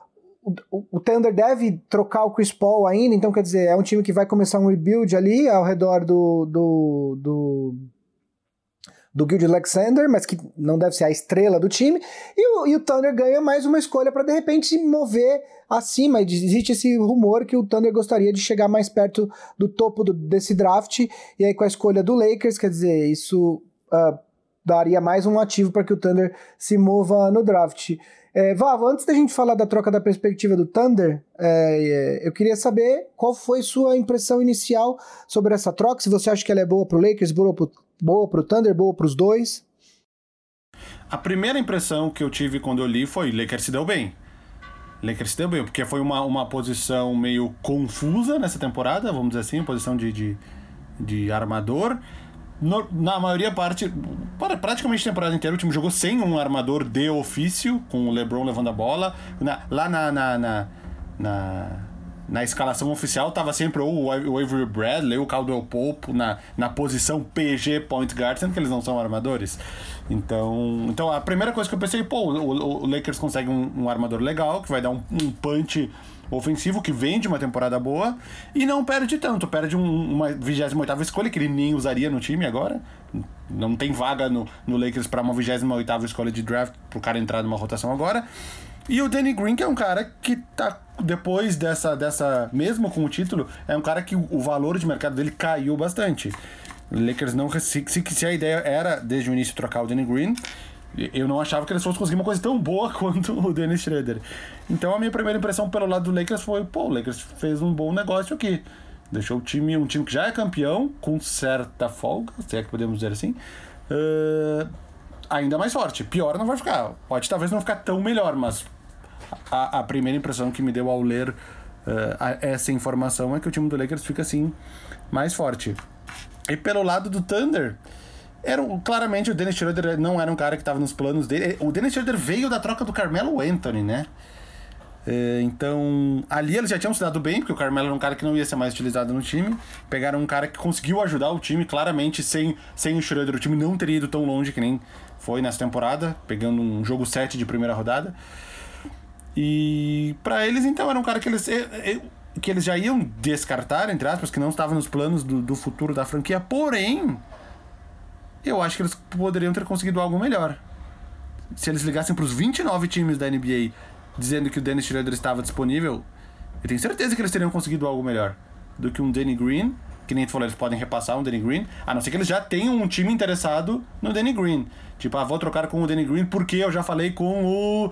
o, Thunder deve trocar o Chris Paul ainda, então quer dizer, é um time que vai começar um rebuild ali ao redor do, do, do do Guild Alexander, mas que não deve ser a estrela do time. E o, e o Thunder ganha mais uma escolha para de repente se mover acima. Existe esse rumor que o Thunder gostaria de chegar mais perto do topo do, desse draft. E aí, com a escolha do Lakers, quer dizer, isso uh, daria mais um ativo para que o Thunder se mova no draft. É, antes da gente falar da troca da perspectiva do Thunder, é, é eu queria saber qual foi sua impressão inicial sobre essa troca, se você acha que ela é boa para o Lakers, boa para boa pro Thunder, boa pros dois? A primeira impressão que eu tive quando eu li foi Lakers se deu bem. Lakers se deu bem, porque foi uma, uma posição meio confusa nessa temporada, vamos dizer assim, posição de, de, de armador. No, na maioria parte, praticamente a temporada inteira, o time jogou sem um armador de ofício, com o LeBron levando a bola. Na, lá na, na, na, na na escalação oficial estava sempre ou o Avery Bradley, ou o Caldwell Pope na, na posição PG Point Guard, sendo que eles não são armadores. Então, então a primeira coisa que eu pensei, pô, o, o Lakers consegue um, um, armador legal, que vai dar um, um, punch ofensivo, que vem de uma temporada boa, e não perde tanto, perde um, uma 28 escolha, que ele nem usaria no time agora. Não tem vaga no, no Lakers para uma 28 escolha de draft pro cara entrar numa rotação agora. E o Danny Green, que é um cara que tá depois dessa, dessa, mesmo com o título, é um cara que o valor de mercado dele caiu bastante. Lakers não. Se, se, a ideia era, desde o início, trocar o Danny Green, eu não achava que eles fossem conseguir uma coisa tão boa [LAUGHS] quanto o Dennis Schroeder. Então a minha primeira impressão pelo lado do Lakers foi: pô, o Lakers fez um bom negócio aqui. Deixou o time, um time que já é campeão, com certa folga, se é que podemos dizer assim, uh, ainda mais forte. Pior não vai ficar. Pode talvez não ficar tão melhor, mas a, a primeira impressão que me deu ao ler uh, essa informação é que o time do Lakers fica assim mais forte. E pelo lado do Thunder, era claramente o Dennis Schroeder não era um cara que estava nos planos dele. O Dennis Schroeder veio da troca do Carmelo Anthony, né? Eh, então, ali eles já tinham se dado bem, porque o Carmelo era um cara que não ia ser mais utilizado no time. Pegaram um cara que conseguiu ajudar o time, claramente, sem, sem o Schroeder, o time não teria ido tão longe que nem foi nessa temporada, pegando um jogo 7 de primeira rodada. E para eles, então, era um cara que eles, que eles já iam descartar, entre aspas, que não estava nos planos do, do futuro da franquia. Porém, eu acho que eles poderiam ter conseguido algo melhor. Se eles ligassem para os 29 times da NBA dizendo que o Dennis Schroeder estava disponível, eu tenho certeza que eles teriam conseguido algo melhor do que um Danny Green. Que nem tu falou, eles podem repassar um Danny Green, a não ser que eles já tenham um time interessado no Danny Green. Tipo, ah, vou trocar com o Danny Green porque eu já falei com o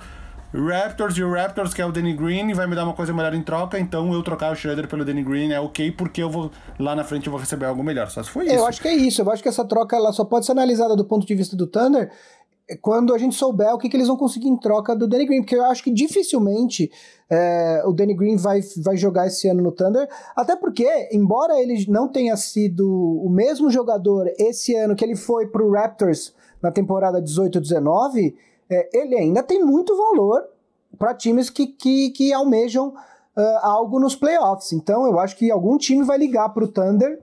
Raptors e o Raptors quer o Danny Green e vai me dar uma coisa melhor em troca, então eu trocar o Schroeder pelo Danny Green é ok, porque eu vou lá na frente eu vou receber algo melhor. Só se foi isso. Eu acho que é isso. Eu acho que essa troca ela só pode ser analisada do ponto de vista do Thunder quando a gente souber o que, que eles vão conseguir em troca do Danny Green, porque eu acho que dificilmente é, o Danny Green vai, vai jogar esse ano no Thunder, até porque, embora ele não tenha sido o mesmo jogador esse ano que ele foi pro Raptors na temporada 18-19, é, ele ainda tem muito valor para times que, que, que almejam uh, algo nos playoffs. Então eu acho que algum time vai ligar pro Thunder.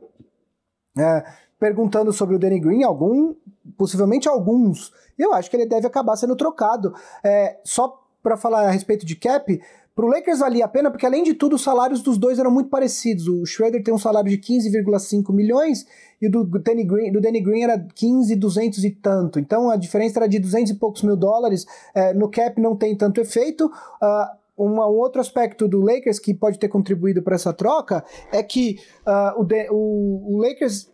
É, perguntando sobre o Danny Green, algum, possivelmente alguns. Eu acho que ele deve acabar sendo trocado. É, só para falar a respeito de cap, para o Lakers valia a pena, porque além de tudo, os salários dos dois eram muito parecidos. O Schroeder tem um salário de 15,5 milhões e o do Danny Green, do Danny Green era 15, 200 e tanto. Então a diferença era de 200 e poucos mil dólares. É, no cap não tem tanto efeito. Uh, um outro aspecto do Lakers que pode ter contribuído para essa troca é que uh, o, de, o, o, Lakers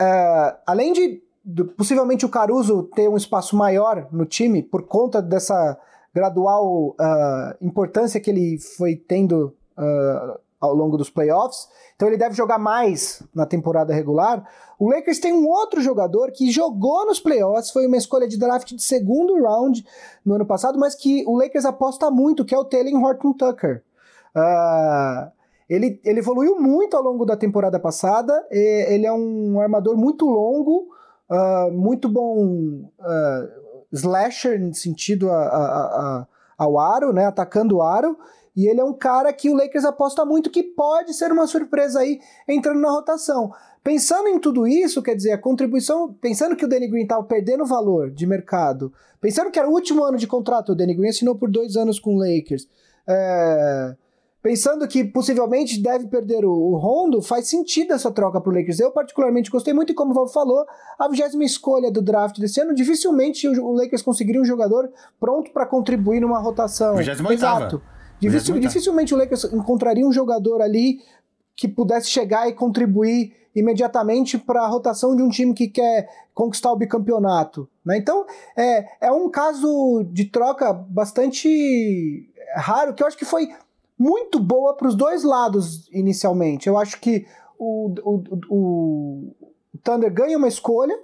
Uh, além de, de, possivelmente o Caruso ter um espaço maior no time por conta dessa gradual uh, importância que ele foi tendo uh, ao longo dos playoffs, então ele deve jogar mais na temporada regular. O Lakers tem um outro jogador que jogou nos playoffs, foi uma escolha de draft de segundo round no ano passado, mas que o Lakers aposta muito, que é o Taylor Horton Tucker. Uh, ele, ele evoluiu muito ao longo da temporada passada. ele é um armador muito longo, uh, muito bom uh, slasher no sentido a, a, a, ao aro, né, atacando o aro. E ele é um cara que o Lakers aposta muito que pode ser uma surpresa aí entrando na rotação. Pensando em tudo isso, quer dizer, a contribuição, pensando que o Danny Green estava perdendo valor de mercado, pensando que era o último ano de contrato, o Danny Green assinou por dois anos com o Lakers. É, pensando que possivelmente deve perder o, o Rondo, faz sentido essa troca para o Lakers. Eu particularmente gostei muito e como o Val falou, a vigésima escolha do draft desse ano, dificilmente o, o Lakers conseguiria um jogador pronto para contribuir numa rotação. 28 Exato. Dificil, dificilmente o Lakers encontraria um jogador ali que pudesse chegar e contribuir imediatamente para a rotação de um time que quer conquistar o bicampeonato. Né? Então, é, é um caso de troca bastante raro, que eu acho que foi muito boa para os dois lados inicialmente. Eu acho que o, o, o, o Thunder ganha uma escolha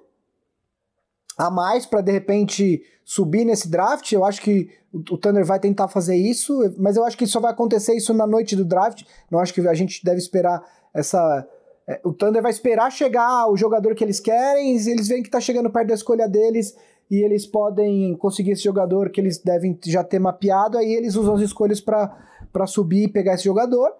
a mais para de repente subir nesse draft. Eu acho que o, Thunder vai tentar fazer isso, mas eu acho que só vai acontecer isso na noite do draft. Não acho que a gente deve esperar essa. É, o Thunder vai esperar chegar o jogador que eles querem, eles veem que está chegando perto da escolha deles e eles podem conseguir esse jogador que eles devem já ter mapeado, aí eles usam as escolhas para para subir e pegar esse jogador.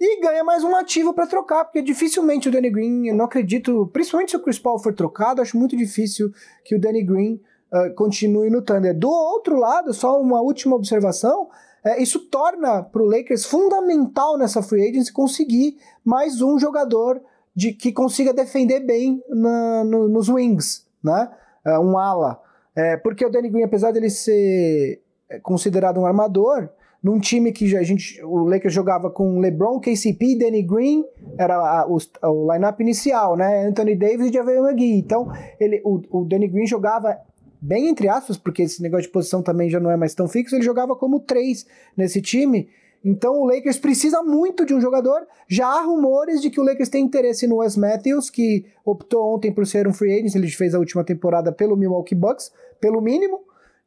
E ganha mais um ativo para trocar, porque dificilmente o Danny Green, eu não acredito, principalmente se o Chris Paul for trocado, acho muito difícil que o Danny Green uh, continue no Thunder. Do outro lado, só uma última observação, é, isso torna para o Lakers fundamental nessa free agency conseguir mais um jogador de, que consiga defender bem na, no, nos wings, né? Uh, um ala. É, porque o Danny Green, apesar dele ser é, considerado um armador, num time que a gente, o Lakers jogava com LeBron, KCP, Danny Green, era a, o, o lineup inicial, né? Anthony Davis e Javier McGee. Então, ele, o, o Danny Green jogava bem entre aspas, porque esse negócio de posição também já não é mais tão fixo, ele jogava como três nesse time. Então o Lakers precisa muito de um jogador. Já há rumores de que o Lakers tem interesse no Wes Matthews, que optou ontem por ser um free agent, ele fez a última temporada pelo Milwaukee Bucks, pelo mínimo.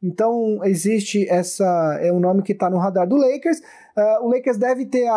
Então existe essa é um nome que está no radar do Lakers. Uh, o Lakers deve ter a,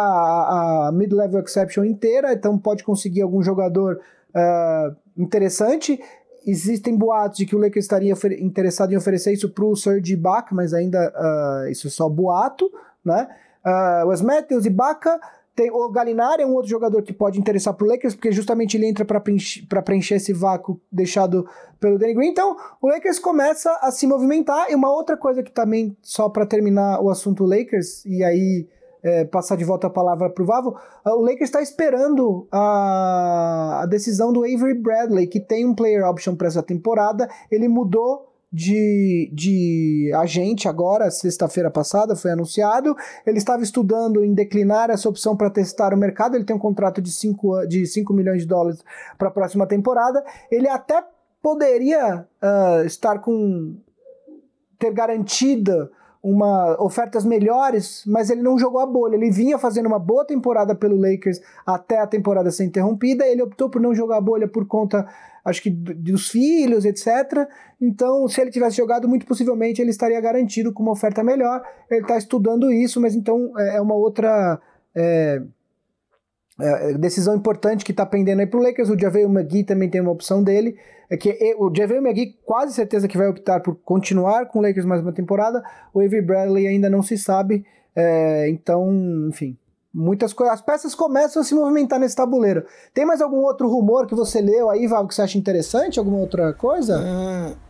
a mid-level exception inteira, então pode conseguir algum jogador uh, interessante. Existem boatos de que o Lakers estaria interessado em oferecer isso para o Serge Ibaka, mas ainda uh, isso é só boato, né? Uh, Wes Matthews, Ibaka, tem o Galinari é um outro jogador que pode interessar pro Lakers, porque justamente ele entra para preencher, preencher esse vácuo deixado pelo Danny Green. Então, o Lakers começa a se movimentar. E uma outra coisa que também, só para terminar o assunto Lakers, e aí é, passar de volta a palavra pro Vavo, ah, o Lakers está esperando a, a decisão do Avery Bradley, que tem um player option para essa temporada. Ele mudou de, de agente agora, sexta-feira passada, foi anunciado. Ele estava estudando em declinar essa opção para testar o mercado. Ele tem um contrato de 5 de cinco milhões de dólares para a próxima temporada. Ele até poderia uh, estar com. ter garantida uma ofertas melhores, mas ele não jogou a bolha. Ele vinha fazendo uma boa temporada pelo Lakers até a temporada ser interrompida. Ele optou por não jogar a bolha por conta, acho que dos filhos, etc. Então, se ele tivesse jogado, muito possivelmente ele estaria garantido com uma oferta melhor. Ele está estudando isso, mas então é, é uma outra é, é, decisão importante que está pendendo aí para o Lakers. O Javel McGee também tem uma opção dele. É que o Javel McGee quase certeza que vai optar por continuar com o Lakers mais uma temporada. O Avery Bradley ainda não se sabe. É, então, enfim, muitas coisas. As peças começam a se movimentar nesse tabuleiro. Tem mais algum outro rumor que você leu aí, Val, que você acha interessante? Alguma outra coisa? Uh...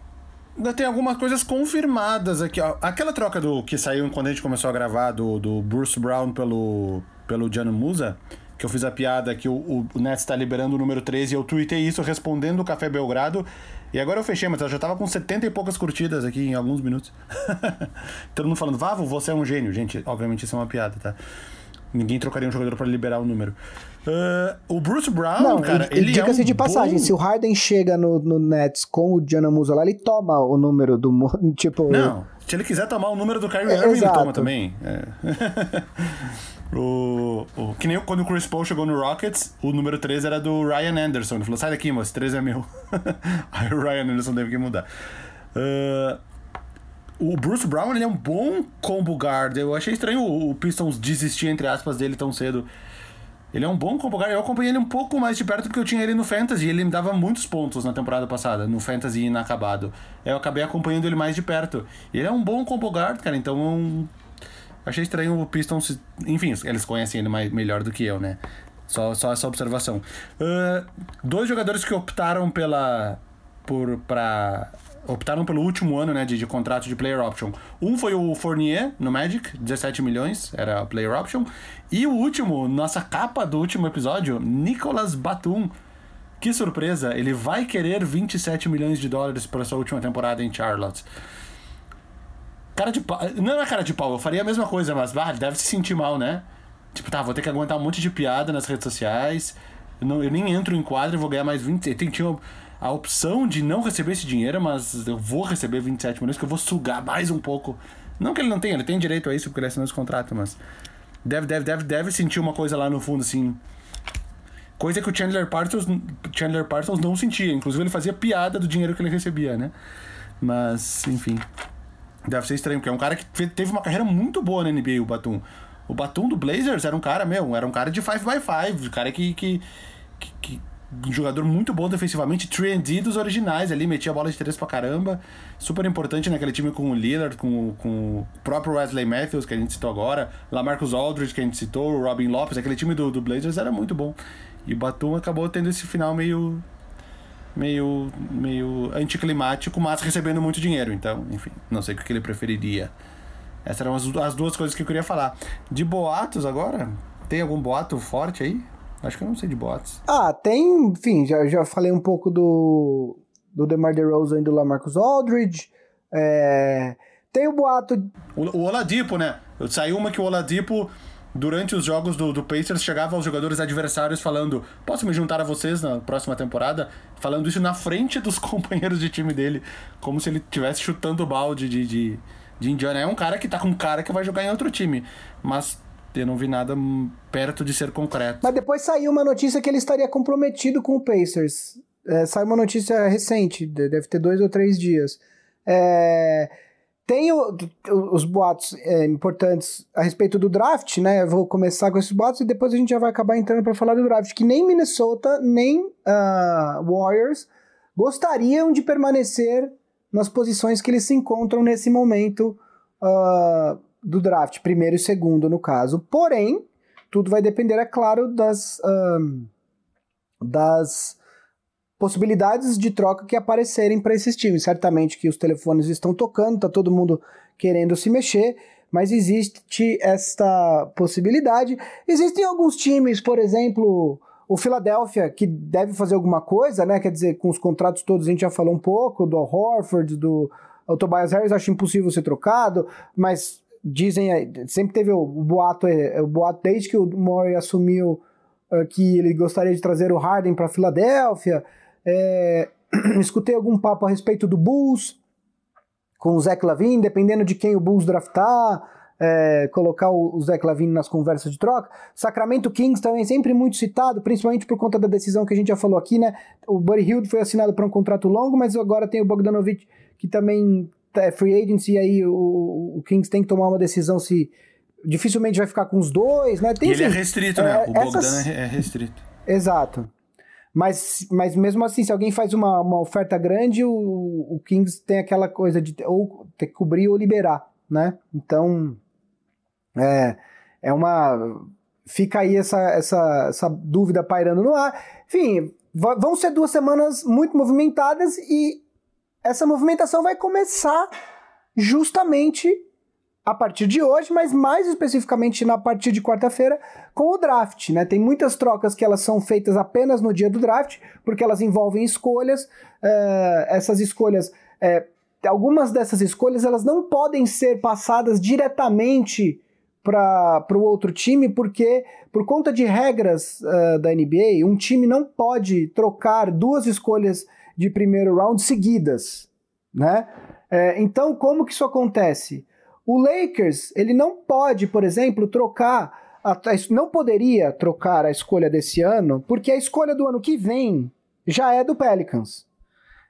Ainda tem algumas coisas confirmadas aqui. Aquela troca do que saiu quando a gente começou a gravar do, do Bruce Brown pelo, pelo Jano Musa, que eu fiz a piada que o, o, o Nets está liberando o número 13 e eu tuitei isso respondendo o Café Belgrado. E agora eu fechei, mas eu já tava com 70 e poucas curtidas aqui em alguns minutos. [LAUGHS] Todo mundo falando, Vavo, você é um gênio. Gente, obviamente isso é uma piada, tá? Ninguém trocaria um jogador para liberar o número. Uh, o Bruce Brown, Não, cara, ele, ele é um de passagem, bom... se o Harden chega no, no Nets com o Gianna Musa lá, ele toma o número do... [LAUGHS] Tipo... Não, se ele quiser tomar o número do Kyrie é, Irving, ele toma também. É. [LAUGHS] O, o, que nem quando o Chris Paul chegou no Rockets, o número 13 era do Ryan Anderson. Ele falou: sai daqui, moço, 13 é meu. [LAUGHS] Aí o Ryan Anderson teve que mudar. Uh, o Bruce Brown ele é um bom combo guard. Eu achei estranho o, Pistons desistir, entre aspas, dele tão cedo. Ele é um bom combo guard. Eu acompanhei ele um pouco mais de perto porque eu tinha ele no Fantasy. Ele me dava muitos pontos na temporada passada, no Fantasy inacabado. Eu acabei acompanhando ele mais de perto. Ele é um bom combo guard, cara. Então Achei estranho o Pistons. Enfim, eles conhecem ele mais, melhor do que eu, né? Só, só essa observação. Uh, dois jogadores que optaram pela. por. pra. Optaram pelo último ano né, de, de contrato de player option. Um foi o Fournier no Magic, 17 milhões, era player option. E o último, nossa capa do último episódio, Nicolas Batum. Que surpresa, ele vai querer 27 milhões de dólares para sua última temporada em Charlotte. Cara de pau. Não é cara de pau, eu faria a mesma coisa, mas ah, deve se sentir mal, né? Tipo, tá, vou ter que aguentar um monte de piada nas redes sociais. Eu, não, eu nem entro em quadro e vou ganhar mais 20. Tem, tinha a opção de não receber esse dinheiro, mas eu vou receber 27 milhões, que eu vou sugar mais um pouco. Não que ele não tenha, ele tem direito a isso porque ele assinou esse contrato, mas. Deve, deve, deve, deve sentir uma coisa lá no fundo, assim. Coisa que o Chandler Parsons, Chandler Parsons não sentia. Inclusive, ele fazia piada do dinheiro que ele recebia, né? Mas, enfim. Deve ser estranho, porque é um cara que teve uma carreira muito boa na NBA, o Batum. O Batum do Blazers era um cara, meu, era um cara de 5x5, um cara que, que, que, que um jogador muito bom defensivamente, 3D dos originais ali, metia a bola de três pra caramba. Super importante naquele time com o Lillard, com, com o próprio Wesley Matthews, que a gente citou agora, Lamarcus Aldridge, que a gente citou, o Robin Lopes, aquele time do, do Blazers era muito bom. E o Batum acabou tendo esse final meio meio, meio anticlimático, mas recebendo muito dinheiro. Então, enfim, não sei o que ele preferiria. Essas eram as, as duas coisas que eu queria falar. De boatos agora? Tem algum boato forte aí? Acho que eu não sei de boatos. Ah, tem, enfim, já, já falei um pouco do, do DeMar DeRozan e do LaMarcus Aldridge. É, tem o boato... O, o Oladipo, né? Saiu uma que o Oladipo durante os jogos do, do Pacers, chegava aos jogadores adversários falando: Posso me juntar a vocês na próxima temporada? Falando isso na frente dos [LAUGHS] companheiros de time dele, como se ele estivesse chutando o balde de, de, de Indiana. É um cara que tá com cara que vai jogar em outro time, mas eu não vi nada perto de ser concreto. Mas depois saiu uma notícia que ele estaria comprometido com o Pacers. É, saiu uma notícia recente, deve ter dois ou três dias. É tem o, os boatos é, importantes a respeito do draft, né? Eu vou começar com esses boatos e depois a gente já vai acabar entrando para falar do draft. Que nem Minnesota, nem uh, Warriors gostariam de permanecer nas posições que eles se encontram nesse momento uh, do draft, primeiro e segundo, no caso. Porém, tudo vai depender, é claro, das. Uh, das possibilidades de troca que aparecerem para esses times. Certamente que os telefones estão tocando, tá todo mundo querendo se mexer, mas existe esta possibilidade. Existem alguns times, por exemplo, o Philadelphia, que deve fazer alguma coisa, né? Quer dizer, com os contratos todos a gente já falou um pouco, do Horford, do o Tobias Harris, acho impossível ser trocado, mas dizem, sempre teve o, boato, é, o boato desde que o Murray assumiu uh, que ele gostaria de trazer o Harden para Filadélfia. É, [CLEARS THROAT] escutei algum papo a respeito do Bulls. com o Zach Lavine, dependendo de quem o Bulls draftar, é, colocar o, o Zach Lavine nas conversas de troca. Sacramento Kings também sempre muito citado, principalmente por conta da decisão que a gente já falou aqui, né? O Buddy Hield foi assinado para um contrato longo, mas agora tem o Bogdanovich que também é free agency, e aí o, o Kings tem que tomar uma decisão se dificilmente vai ficar com os dois, né? Tem, ele é assim, restrito, né? é, O Bogdan essas- é restrito. Exato. Mas, mas mesmo assim, se alguém faz uma, uma oferta grande, o, o Kings tem aquela coisa de ou ter que cobrir ou liberar, né? Então, é, é uma... Fica aí essa, essa, essa dúvida pairando no ar. Enfim, vão ser duas semanas muito movimentadas e essa movimentação vai começar justamente a partir de hoje, mas mais especificamente na partir de quarta-feira, com o draft, né? Tem muitas trocas que elas são feitas apenas no dia do draft, porque elas envolvem escolhas. eh, essas escolhas, eh, algumas dessas escolhas, elas não podem ser passadas diretamente para o outro time, porque por conta de regras eh, da NBA, um time não pode trocar duas escolhas de primeiro round seguidas, né? Eh, então, como que isso acontece? O Lakers, ele não pode, por exemplo, trocar, a- não poderia trocar a escolha desse ano, porque a escolha do ano que vem já é do Pelicans.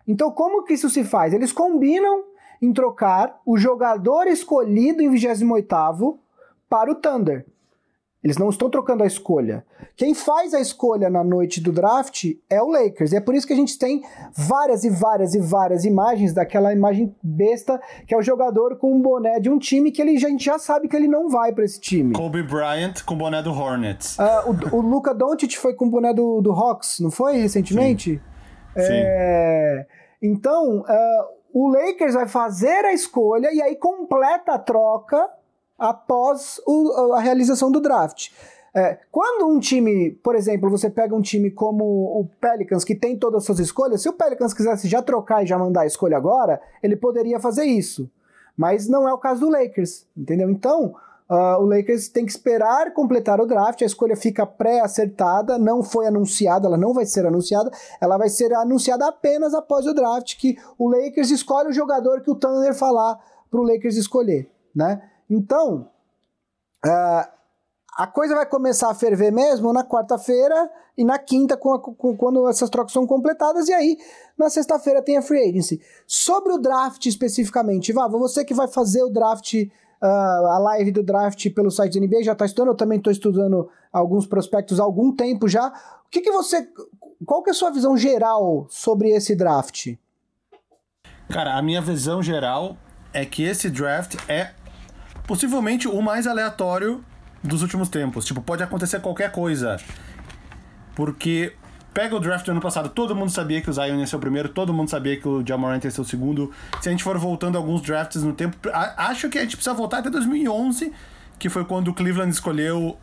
Então, como que isso se faz? Eles combinam em trocar o jogador escolhido em 28º para o Thunder. Eles não estão trocando a escolha. Quem faz a escolha na noite do draft é o Lakers. E é por isso que a gente tem várias e várias e várias imagens daquela imagem besta que é o jogador com um boné de um time que ele, a gente já sabe que ele não vai para esse time. Kobe Bryant com o boné do Hornets. Ah, o, o Luca Doncic foi com o boné do, do Hawks, não foi recentemente? É, então, ah, o Lakers vai fazer a escolha e aí completa a troca após o- a realização do draft. É, quando um time, por exemplo, você pega um time como o Pelicans, que tem todas as suas escolhas, se o Pelicans quisesse já trocar e já mandar a escolha agora, ele poderia fazer isso. Mas não é o caso do Lakers, entendeu? Então, ah, o Lakers tem que esperar completar o draft, a escolha fica pré-acertada, não foi anunciada, ela não vai ser anunciada, ela vai ser anunciada apenas após o draft, que o Lakers escolhe o jogador que o Thunder falar para o Lakers escolher, né? Então, ah, a coisa vai começar a ferver mesmo na quarta-feira e na quinta, com a- com- quando essas trocas são completadas, e aí na sexta-feira tem a free agency. Sobre o draft especificamente, Vava, você que vai fazer o draft, ah, a live do draft pelo site da NBA, já está estudando, eu também estou estudando alguns prospectos há algum tempo já. O que, que você. Qual que é a sua visão geral sobre esse draft? Cara, a minha visão geral é que esse draft é possivelmente o mais aleatório dos últimos tempos. Tipo, pode acontecer qualquer coisa. Porque pega o draft do ano passado, todo mundo sabia que o Zion ia ser o primeiro, todo mundo sabia que o Jamorant ia ser o segundo. Se a gente for voltando alguns drafts no tempo, acho que a gente precisa voltar até 2011, que foi quando o Cleveland escolheu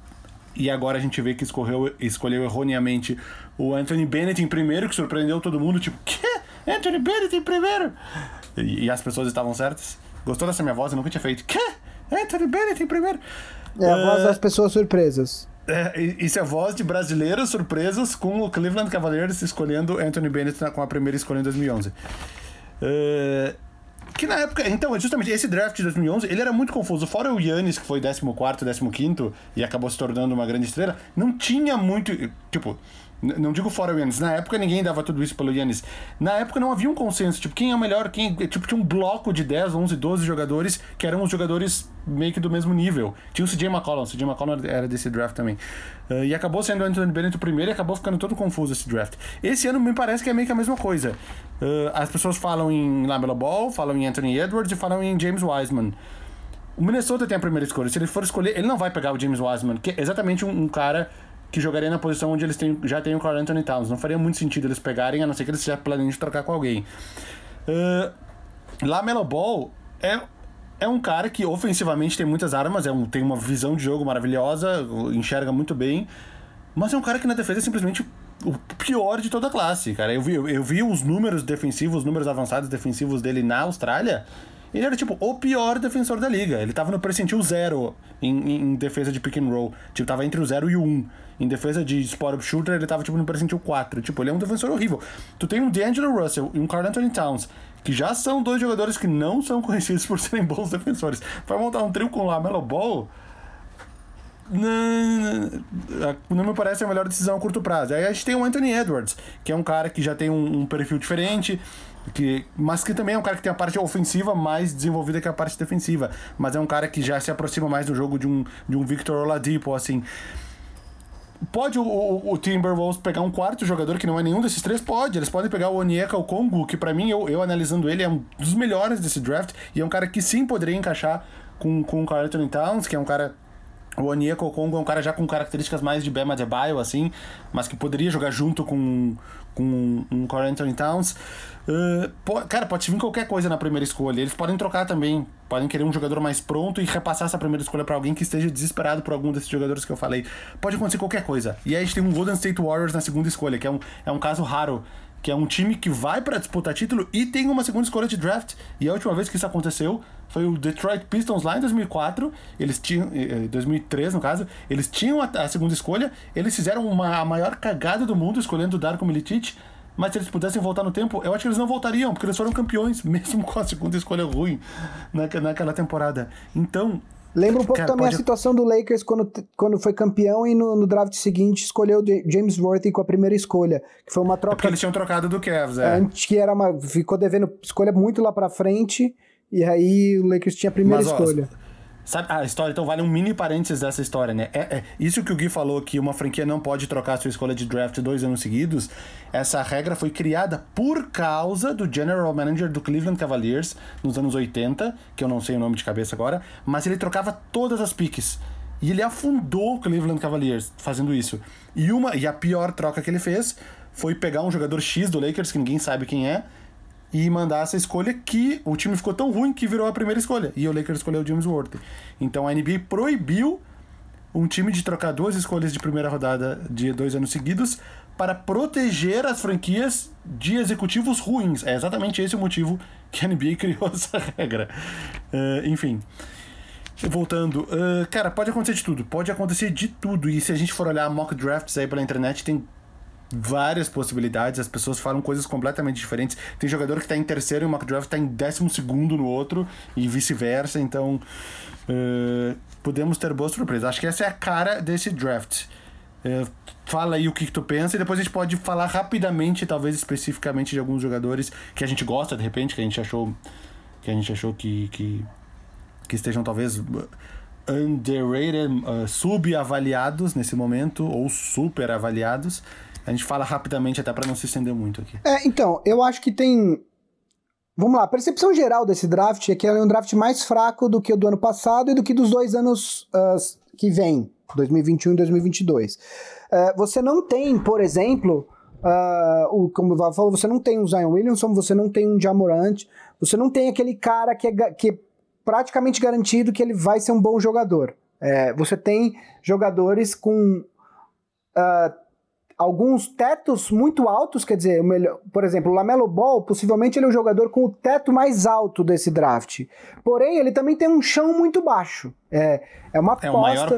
e agora a gente vê que escorreu, escolheu erroneamente o Anthony Bennett em primeiro, que surpreendeu todo mundo, tipo, que? Anthony Bennett em primeiro? E, e as pessoas estavam certas. Gostou dessa minha voz? Eu nunca tinha feito. Que? Anthony Bennett em primeiro? É a voz Ah, das pessoas surpresas. é, isso é a voz de brasileiros surpresos com o Cleveland Cavaliers escolhendo Anthony Bennett na- com a primeira escolha em 2011. É, que na época, então, justamente esse draft de 2011, ele era muito confuso. Fora o Yannis, que foi 14º, 15º e acabou se tornando uma grande estrela, não tinha muito, tipo, não digo fora o Yannis, na época ninguém dava tudo isso pelo Yannis. Na época não havia um consenso, tipo, quem é o melhor, quem, tipo, tinha um bloco de 10, 11, 12 jogadores que eram os jogadores meio que do mesmo nível. Tinha o CJ McCollum, o CJ McCollum era desse draft também. Uh, e acabou sendo o Anthony Bennett o primeiro e acabou ficando todo confuso esse draft. Esse ano me parece que é meio que a mesma coisa. Uh, as pessoas falam em Lamelo Ball, falam em Anthony Edwards e falam em James Wiseman. O Minnesota tem a primeira escolha. Se ele for escolher, ele não vai pegar o James Wiseman, que é exatamente um, um cara que jogaria na posição onde eles têm, já têm o Carl Anthony Towns. Não faria muito sentido eles pegarem, a não ser que eles já planejam trocar com alguém. Uh, Lamelo Ball é, é um cara que ofensivamente tem muitas armas, é um, tem uma visão de jogo maravilhosa, enxerga muito bem, mas é um cara que na defesa é simplesmente o pior de toda a classe, cara. Eu vi, eu, eu vi os números defensivos, os números avançados defensivos dele na Austrália. Ele era, tipo, o pior defensor da liga. Ele tava no percentil zero em, em defesa de pick and roll. Tipo, tava entre o zero e o um. Em defesa de spot-up shooter, ele tava, tipo, no percentil 4. Tipo, ele é um defensor horrível. Tu tem um D'Angelo Russell e um Carl Anthony Towns que já são dois jogadores que não são [LAUGHS] conhecidos por serem bons defensores. Vai montar um trio com o Lamelo Ball não, não me parece a melhor decisão a curto prazo. Aí a gente tem o Anthony Edwards, que é um cara que já tem um, um, perfil diferente, que, mas que também é um cara que tem a parte ofensiva mais desenvolvida que a parte defensiva. Mas é um cara que já se aproxima mais do jogo de um, de um Victor Oladipo, assim. Pode o, o, o, Timberwolves pegar um quarto jogador que não é nenhum desses três? Pode. Eles podem pegar o Onyeka, o Kongo, que para mim, eu, eu analisando ele, é um dos melhores desse draft. E é um cara que sim poderia encaixar com, com o Carl Anthony Towns, que é um cara o Onyeka Okongo é um cara já com características mais de Bema Adebayo, assim, mas que poderia jogar junto com, com um Anthony Towns. Uh, cara, pode vir qualquer coisa na primeira escolha. Eles podem trocar também. Podem querer um jogador mais pronto e repassar essa primeira escolha para alguém que esteja desesperado por algum desses jogadores que eu falei. Pode acontecer qualquer coisa. E aí a gente tem um Golden State Warriors na segunda escolha, que é um, é um caso raro que é um time que vai para disputar título e tem uma segunda escolha de draft. E a última vez que isso aconteceu foi o Detroit Pistons lá em 2004, eles tinham 2003 no caso, eles tinham a, a segunda escolha, eles fizeram uma a maior cagada do mundo escolhendo o Darko Milicic. Mas se eles pudessem voltar no tempo, eu acho que eles não voltariam, porque eles foram campeões, [LAUGHS] mesmo com a segunda escolha ruim naquela temporada. Então, Lembra um pouco Cara, também pode... a situação do Lakers quando, quando foi campeão e no, no, draft seguinte escolheu James Worthy com a primeira escolha, que foi uma troca... É porque eles tinham trocado do Cavs, é. Antes que era uma... ficou devendo escolha muito lá pra frente, e aí o Lakers tinha a primeira Mas, escolha. Ó, Sabe, a história, então vale um mini parênteses dessa história, né? É, é, isso que o Gui falou, que uma franquia não pode trocar sua escolha de draft dois anos seguidos, essa regra foi criada por causa do general manager do Cleveland Cavaliers nos anos 80, que eu não sei o nome de cabeça agora, mas ele trocava todas as piques. E ele afundou o Cleveland Cavaliers fazendo isso. E, uma, e a pior troca que ele fez foi pegar um jogador X do Lakers, que ninguém sabe quem é, e mandar essa escolha que o time ficou tão ruim que virou a primeira escolha. E o Lakers escolheu o James Worthy. Então a NBA proibiu um time de trocar duas escolhas de primeira rodada de dois anos seguidos para proteger as franquias de executivos ruins. É exatamente esse o motivo que a NBA [LAUGHS] criou essa regra. Uh, enfim. Voltando, uh, cara, pode acontecer de tudo. Pode acontecer de tudo. E se a gente for olhar mock drafts aí pela internet, tem várias possibilidades, as pessoas falam coisas completamente diferentes. Tem jogador que está em terceiro e o mock draft está em décimo segundo no outro e vice-versa, então uh, podemos ter boas surpresas. Acho que essa é a cara desse draft. Uh, fala aí o que, que, tu pensa e depois a gente pode falar rapidamente, talvez especificamente de alguns jogadores que a gente gosta de repente, que a gente achou que a gente achou que, que, que estejam talvez underrated, uh, subavaliados nesse momento ou super avaliados. A gente fala rapidamente até para não se estender muito aqui. É, então, eu acho que tem. Vamos lá, a percepção geral desse draft é que é um draft mais fraco do que o do ano passado e do que dos dois anos uh, que vem, 2021 e 2022. Uh, você não tem, por exemplo, uh, o, como o Val falou, você não tem um Zion Williamson, você não tem um Jamorant, você não tem aquele cara que é, que é praticamente garantido que ele vai ser um bom jogador. É, você tem jogadores com uh, alguns tetos muito altos, quer dizer, melhor, por exemplo, o Lamelo Ball, possivelmente ele é o jogador com o teto mais alto desse draft. Porém, ele também tem um chão muito baixo. É, é uma aposta... É, o, maior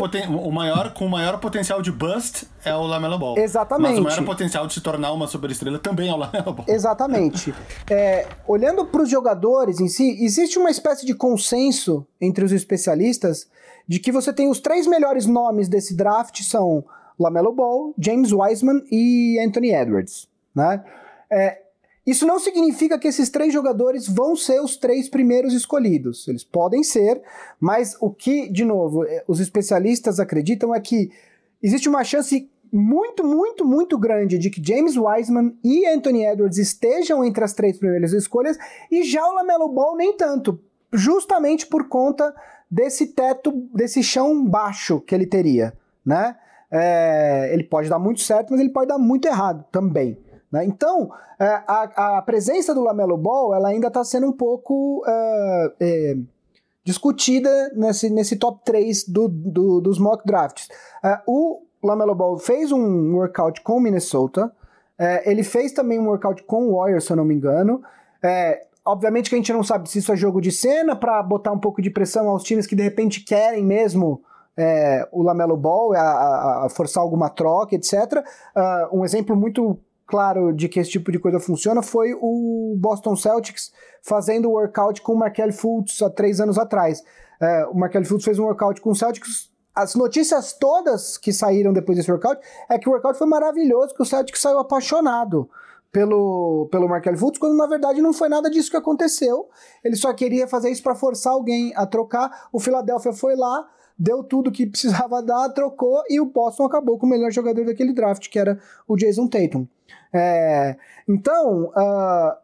o maior com o maior potencial de bust é o Lamelo Ball. Exatamente. Mas o maior potencial de se tornar uma superestrela também é o Lamelo Ball. Exatamente. [LAUGHS] é, olhando para os jogadores em si, existe uma espécie de consenso entre os especialistas de que você tem os três melhores nomes desse draft são LaMelo Ball, James Wiseman e Anthony Edwards, né? É, isso não significa que esses três jogadores vão ser os três primeiros escolhidos. Eles podem ser, mas o que, de novo, é, os especialistas acreditam é que existe uma chance muito, muito, muito grande de que James Wiseman e Anthony Edwards estejam entre as três primeiras escolhas e já o LaMelo Ball nem tanto, justamente por conta desse teto, desse chão baixo que ele teria, né? É, ele pode dar muito certo, mas ele pode dar muito errado também. Né? Então, é, a, a, presença do Lamelo Ball ela ainda está sendo um pouco é, é, discutida nesse, nesse top 3 do, do, dos mock drafts. É, o Lamelo Ball fez um workout com Minnesota, é, ele fez também um workout com o Warriors, se eu não me engano. obviamente que a gente não sabe se isso é jogo de cena para botar um pouco de pressão aos times que de repente querem mesmo é, o Lamelo Ball, a, a, a, forçar alguma troca, etc. Uh, um exemplo muito claro de que esse tipo de coisa funciona foi o Boston Celtics fazendo o workout com o Markel Fultz há três anos atrás. É, o Markel Fultz fez um workout com o Celtics. As notícias todas que saíram depois desse workout é que o workout foi maravilhoso, que o Celtics saiu apaixonado pelo, pelo Markel Fultz, quando na verdade não foi nada disso que aconteceu. Ele só queria fazer isso para forçar alguém a trocar. O Philadelphia foi lá, deu tudo que precisava [LAUGHS] dar, trocou e o Boston acabou com o melhor jogador daquele draft, que era o Jason Tatum. É, então, uh,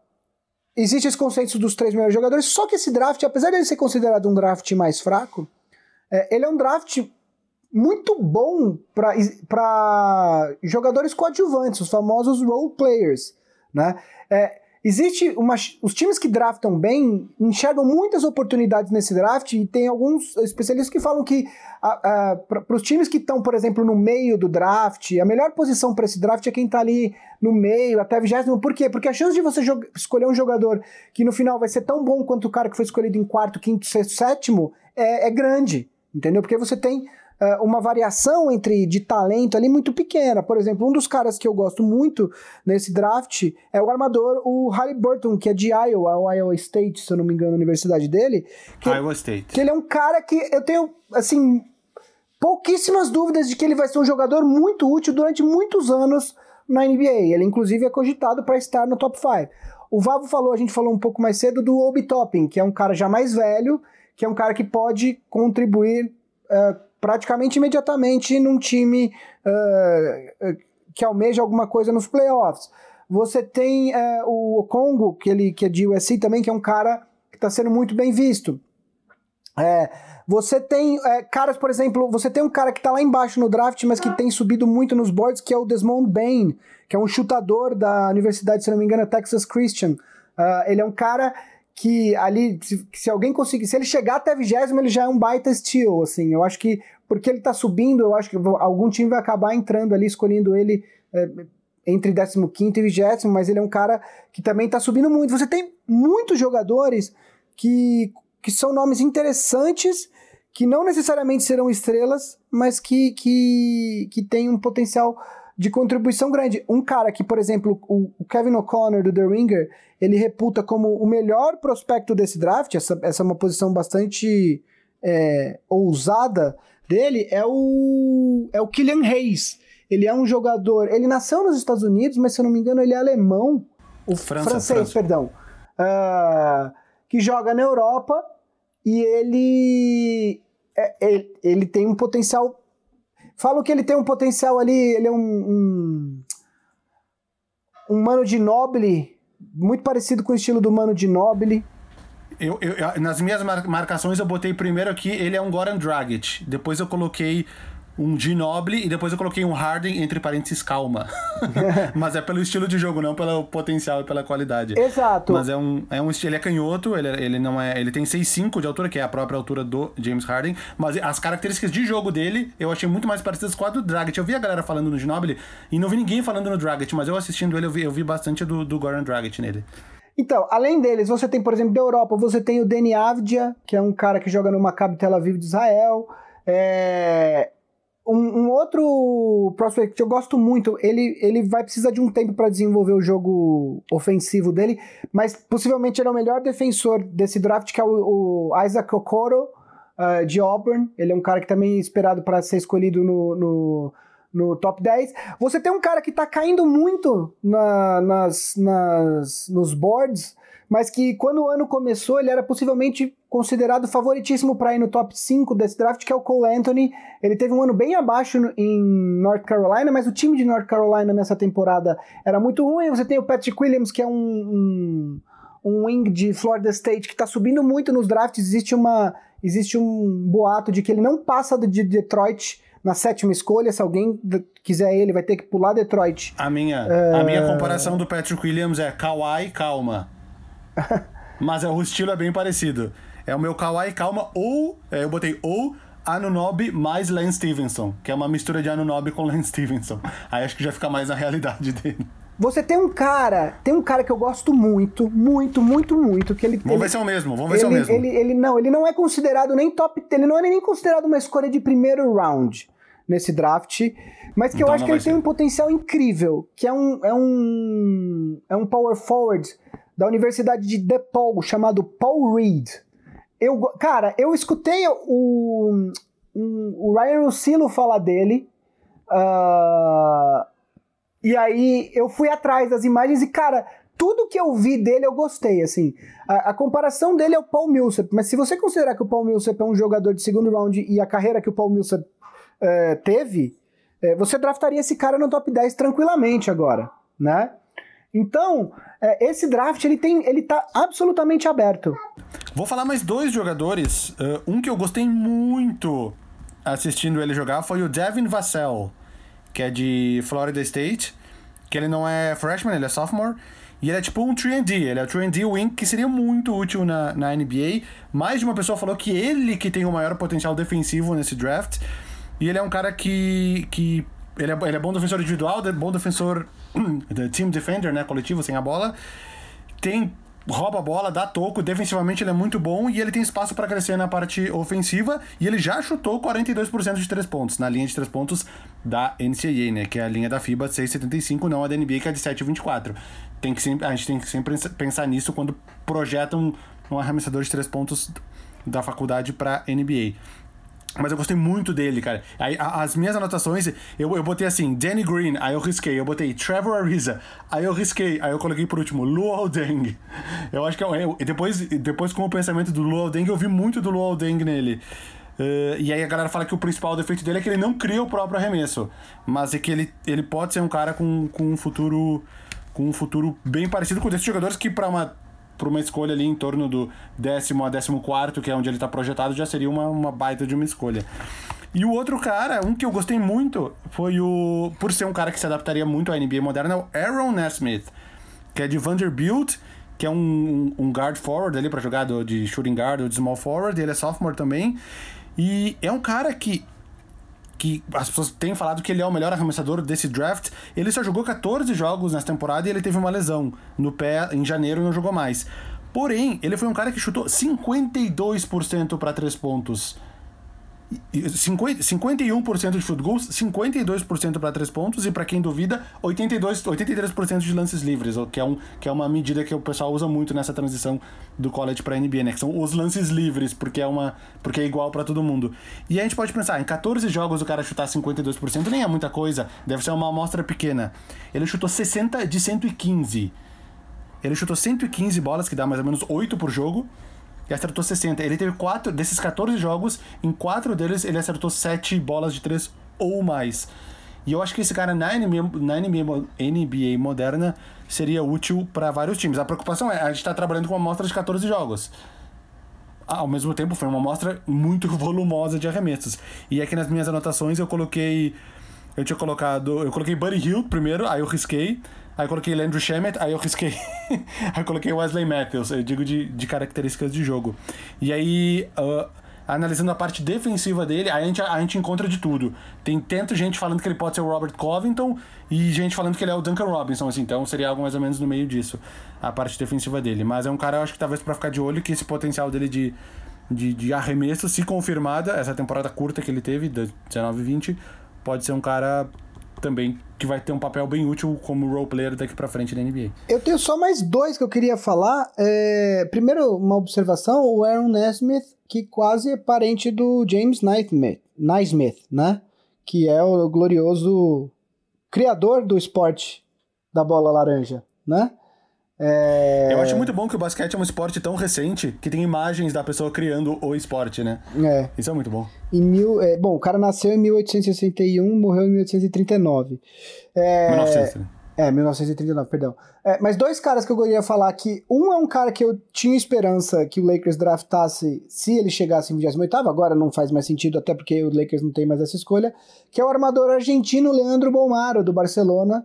existe esse consenso dos três melhores jogadores, só que esse draft, apesar de ele ser considerado um draft mais fraco, é, ele é um draft muito bom para jogadores coadjuvantes, os famosos role players. Né? É, Existe uma. Os times que draftam bem enxergam muitas oportunidades nesse draft e tem alguns especialistas que falam que para os times que estão, por exemplo, no meio do draft, a melhor posição para esse draft é quem está ali no meio, até vigésimo. Por quê? Porque a chance de você escolher um jogador que no final vai ser tão bom quanto o cara que foi escolhido em quarto, quinto, sexto, sétimo é, é grande. Entendeu? Porque você tem uma variação entre de talento ali muito pequena. Por exemplo, um dos caras que eu gosto muito nesse draft é o armador, o Halliburton, que é de Iowa, ou Iowa State, se eu não me engano, a universidade dele. Que, Iowa State. Que ele é um cara que eu tenho, assim, pouquíssimas dúvidas de que ele vai ser um jogador muito útil durante muitos anos na NBA. Ele, inclusive, é cogitado para estar no top 5. O Vavo falou, a gente falou um pouco mais cedo do Obi Toppin, que é um cara já mais velho, que é um cara que pode contribuir uh, praticamente imediatamente num time uh, que almeja alguma coisa nos playoffs. Você tem uh, o Congo, que, ele, que é de USC também, que é um cara que está sendo muito bem visto. É, você tem é, caras, por exemplo, você tem um cara que está lá embaixo no draft, mas que tem subido muito nos boards, que é o Desmond Bain, que é um chutador da universidade, se não me engano, Texas Christian. Uh, ele é um cara que ali, se, se, alguém conseguir, se ele chegar até vigésimo, ele já é um baita steal, assim, eu acho que, porque ele tá subindo, eu acho que algum time vai acabar entrando ali, escolhendo ele é, entre 15 e 20, mas ele é um cara que também tá subindo muito. Você tem muitos jogadores que, que são nomes interessantes, que não necessariamente serão estrelas, mas que, que, que têm um potencial de contribuição grande. Um cara que, por exemplo, o, Kevin O'Connor do The Ringer, ele reputa como o melhor prospecto desse draft, essa, essa é uma posição bastante é, ousada dele, é o, é o Killian Hayes. Ele é um jogador, ele nasceu nos Estados Unidos, mas se eu não me engano ele é alemão, o França, francês, França. perdão, uh, que joga na Europa e ele, é, ele, ele tem um potencial Falo que ele tem um potencial ali, ele é um, um, um mano de noble, muito parecido com o estilo do mano de noble. Eu, eu, nas minhas marcações eu botei primeiro aqui, ele é um Goran Dragic. Depois eu coloquei um Ginobili e depois eu coloquei um Harden, entre parênteses, calma. [LAUGHS] Mas é pelo estilo de jogo, não pelo potencial e pela qualidade. Exato. Mas é um, é um ele é canhoto, ele, ele não é. Ele tem 6'5 de altura, que é a própria altura do James Harden. Mas as características de jogo dele eu achei muito mais parecidas com a do Dragic. Eu vi a galera falando no Ginobili e não vi ninguém falando no Dragic, mas eu assistindo ele, eu vi, eu vi bastante do, do Goran Dragic nele. Então, além deles, você tem, por exemplo, da Europa, você tem o Deni Avdia, que é um cara que joga no Maccabi Tel Aviv de Israel. É, um, um, outro prospect que eu gosto muito, ele, ele vai precisar de um tempo para desenvolver o jogo ofensivo dele, mas possivelmente ele é o melhor defensor desse draft, que é o, o Isaac Okoro, uh, de Auburn. Ele é um cara que também é esperado para ser escolhido no, no, no, top 10. Você tem um cara que está caindo muito na, nas, nas, nos boards, mas que quando o ano começou, ele era possivelmente considerado favoritíssimo para ir no top 5 desse draft, que é o Cole Anthony. Ele teve um ano bem abaixo em North Carolina, mas o time de North Carolina nessa temporada era muito ruim. Você tem o Patrick Williams, que é um, um, um wing de Florida State, que está subindo muito nos drafts. Existe, uma, existe um boato de que ele não passa de Detroit na sétima escolha. Se alguém quiser ele, vai ter que pular Detroit. A minha, uh... a minha comparação do Patrick Williams é Kawhi, calma. [LAUGHS] Mas é, o estilo é bem parecido. É o meu Kawaii Calma ou, é, eu botei ou Anunobi mais Lance Stevenson, que é uma mistura de Anunobi com Lance Stevenson. Aí acho que já fica mais na realidade [LAUGHS] dele. Você tem um cara, tem um cara que eu gosto muito, muito, muito, muito, que ele... Vamos ele, ver se é o mesmo, vamos ver ele, se é o mesmo. Ele, ele, não, ele não é considerado nem top, ele não é nem considerado uma escolha de primeiro round. nesse draft, mas que Então eu acho que ele vai tem ser. um potencial incrível, que é um, é um, é um power forward da Universidade de DePaul, chamado Paul Reed. Eu, cara, eu escutei o, um- o Ryan Russillo falar dele, ah, e aí eu fui atrás das imagens e, cara, tudo que eu vi dele eu gostei, assim. A, a comparação dele é o Paul Millsap, mas se você considerar que o Paul Millsap é um jogador de segundo round e a carreira que o Paul Millsap eh, teve, eh, você draftaria esse cara no top 10 tranquilamente agora, né? Então, eh, esse draft, ele, tem, ele tá absolutamente aberto. Vou falar mais dois jogadores. Uh, um que eu gostei muito assistindo ele jogar foi o Devin Vassell, que é de Florida State. Que ele não é freshman, ele é sophomore. E ele é tipo um 3D, ele é o 3D wing que seria muito útil na, na NBA. Mais de uma pessoa falou que ele que tem o maior potencial defensivo nesse draft. E ele é um cara que. que ele, é, ele é bom defensor individual, bom defensor [CLEARS THROAT] de team defender, né? Coletivo, sem a bola. Tem. Rouba a bola, dá toco, defensivamente ele é muito bom e ele tem espaço para crescer na parte ofensiva e ele já chutou 42% de três pontos, na linha de três pontos da NCAA, né? Que é a linha da FIBA de 6,75, não a da NBA, que é de 7,24. Tem que sempre, a gente tem que sempre pensar nisso quando projetam um arremessador de três pontos da faculdade para NBA. Mas eu gostei muito dele, cara. Aí, a- as minhas anotações, eu, eu botei assim, Danny Green, aí eu risquei. Eu botei Trevor Ariza, aí eu risquei. Aí eu coloquei por último, Luol Deng. [LAUGHS] Eu acho que eu, eu- e depois, depois com o pensamento do Luol Deng, eu vi muito do Luol Deng nele. Eh, e aí a galera fala que o principal defeito dele é que ele não cria o próprio arremesso. Mas é que ele, ele pode ser um cara com, com um futuro com um futuro bem parecido com desses jogadores que para uma para uma escolha ali em torno do décimo a décimo quarto, que é onde ele tá projetado, já seria uma, uma baita de uma escolha. E o outro cara, um que eu gostei muito, foi o. Por ser um cara que se adaptaria muito à NBA moderna, é o Aaron Nesmith, que é de Vanderbilt, que é um, um guard forward ali pra jogar do- de shooting guard ou de small forward, ele é sophomore também. E é um cara que que as pessoas têm falado que ele é o melhor arremessador desse draft. Ele só jogou 14 jogos nessa temporada e ele teve uma lesão no pé em janeiro e não jogou mais. Porém, ele foi um cara que chutou 52% para três pontos. E- e 50 51% de field goals, 52% para três pontos e para quem duvida, 82, 83% de lances livres, que é, um, que é uma medida que o pessoal usa muito nessa transição do college para NBA, né? Que são os lances livres, porque é uma porque é igual para todo mundo. E a gente pode pensar, em 14 jogos o cara chutar 52% nem é muita coisa, deve ser uma amostra pequena. Ele chutou 60 de 115. Ele chutou 115 bolas, que dá mais ou menos 8 por jogo, e acertou 60. Ele teve quatro desses 14 jogos, em quatro deles ele acertou 7 bolas de 3 ou mais. E eu acho que esse cara na NBA, na NBA, mo- NBA moderna seria útil para vários times. A preocupação é, a gente tá trabalhando com uma amostra de 14 jogos. Ao mesmo tempo, foi uma amostra muito [LAUGHS] volumosa de arremessos. E aqui nas minhas anotações eu coloquei. Eu tinha colocado. Eu coloquei Buddy Hill primeiro, aí eu risquei. Aí coloquei Landry Shamet, aí eu risquei. aí coloquei Wesley Matthews, eu digo de, de características de jogo. E aí. ah, analisando a parte defensiva dele, a gente, a gente encontra de tudo. Tem tanto gente falando que ele pode ser o Robert Covington e gente falando que ele é o Duncan Robinson, assim, então seria algo mais ou menos no meio disso, a parte defensiva dele. Mas é um cara, eu acho que talvez pra ficar de olho, que esse potencial dele de, de, de arremesso, se confirmada, essa temporada curta que ele teve, de 19 e 20, pode ser um cara também que vai ter um papel bem útil como role player daqui pra frente na NBA. Eu tenho só mais dois que eu queria falar. É, primeiro, uma observação: o Aaron Nesmith, que quase é parente do James Naismith, Naismith né? Que é o glorioso criador do esporte da bola laranja, né? É, Eu acho muito bom que o basquete é um esporte tão recente que tem imagens da pessoa criando o esporte, né? é, Isso é muito bom. em mil, é, bom, o cara nasceu em 1861, morreu em 1839. É, 1900, né? É, 1939, perdão. É, mas dois caras que eu queria falar aqui. Um é um cara que eu tinha esperança que o Lakers draftasse se ele chegasse em 28 agora não faz mais sentido, até porque o Lakers não tem mais essa escolha, que é o armador argentino Leandro Bolmaro, do Barcelona,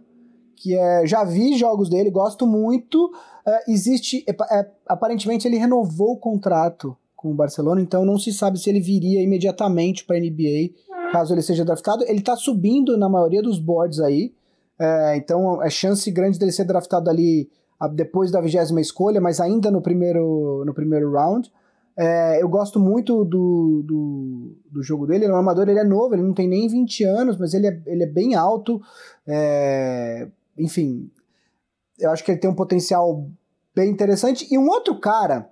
que é, já vi jogos dele, gosto muito. É, existe, é, é, aparentemente ele renovou o contrato com o Barcelona, então não se sabe se ele viria imediatamente para a NBA, caso ele seja draftado. Ele tá subindo na maioria dos boards aí, é, então é chance grande dele ser draftado ali depois da vigésima escolha, mas ainda no primeiro, no primeiro round. É, eu gosto muito do, do, do, jogo dele. Ele é um armador, ele é novo, ele não tem nem 20 anos, mas ele é, ele é bem alto. É, enfim, eu acho que ele tem um potencial bem interessante. E um outro cara,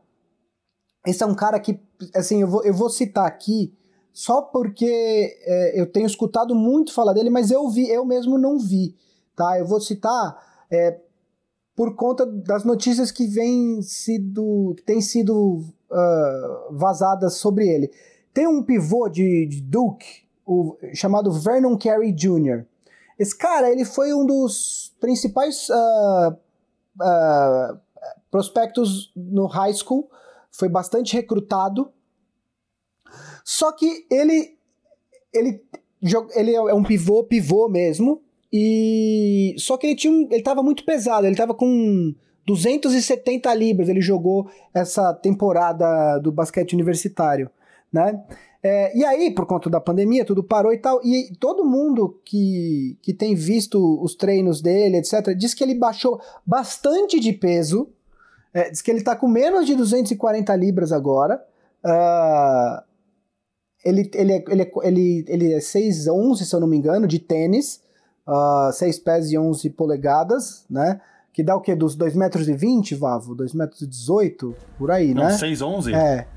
esse é um cara que, assim, eu vou, eu vou citar aqui só porque é, eu tenho escutado muito falar dele, mas eu vi, eu mesmo não vi, tá? Eu vou citar é, por conta das notícias que vêm sido, que têm sido uh, vazadas sobre ele. Tem um pivô de, de Duke, o, chamado Vernon Carey Jr. Esse cara, ele foi um dos principais uh, uh, prospectos no high school, foi bastante recrutado. Só que ele, ele, ele é um pivô, pivô mesmo, e só que ele tinha ele tava muito pesado, ele tava com 270 libras ele jogou essa temporada do basquete universitário, né? É, e aí, por conta da pandemia, tudo parou e tal. E todo mundo que, que tem visto os treinos dele, etc., diz que ele baixou bastante de peso. É, diz que ele tá com menos de 240 libras agora. Uh, ele, ele, é, ele, é, ele, ele é 6'11, se eu não me engano, de tênis. Uh, 6 pés e 11 polegadas, né? Que dá o quê? Dos 2,20 metros, e 20, Vavo? 2,18 metros, e 18, por aí, Não, né? 6,11? É.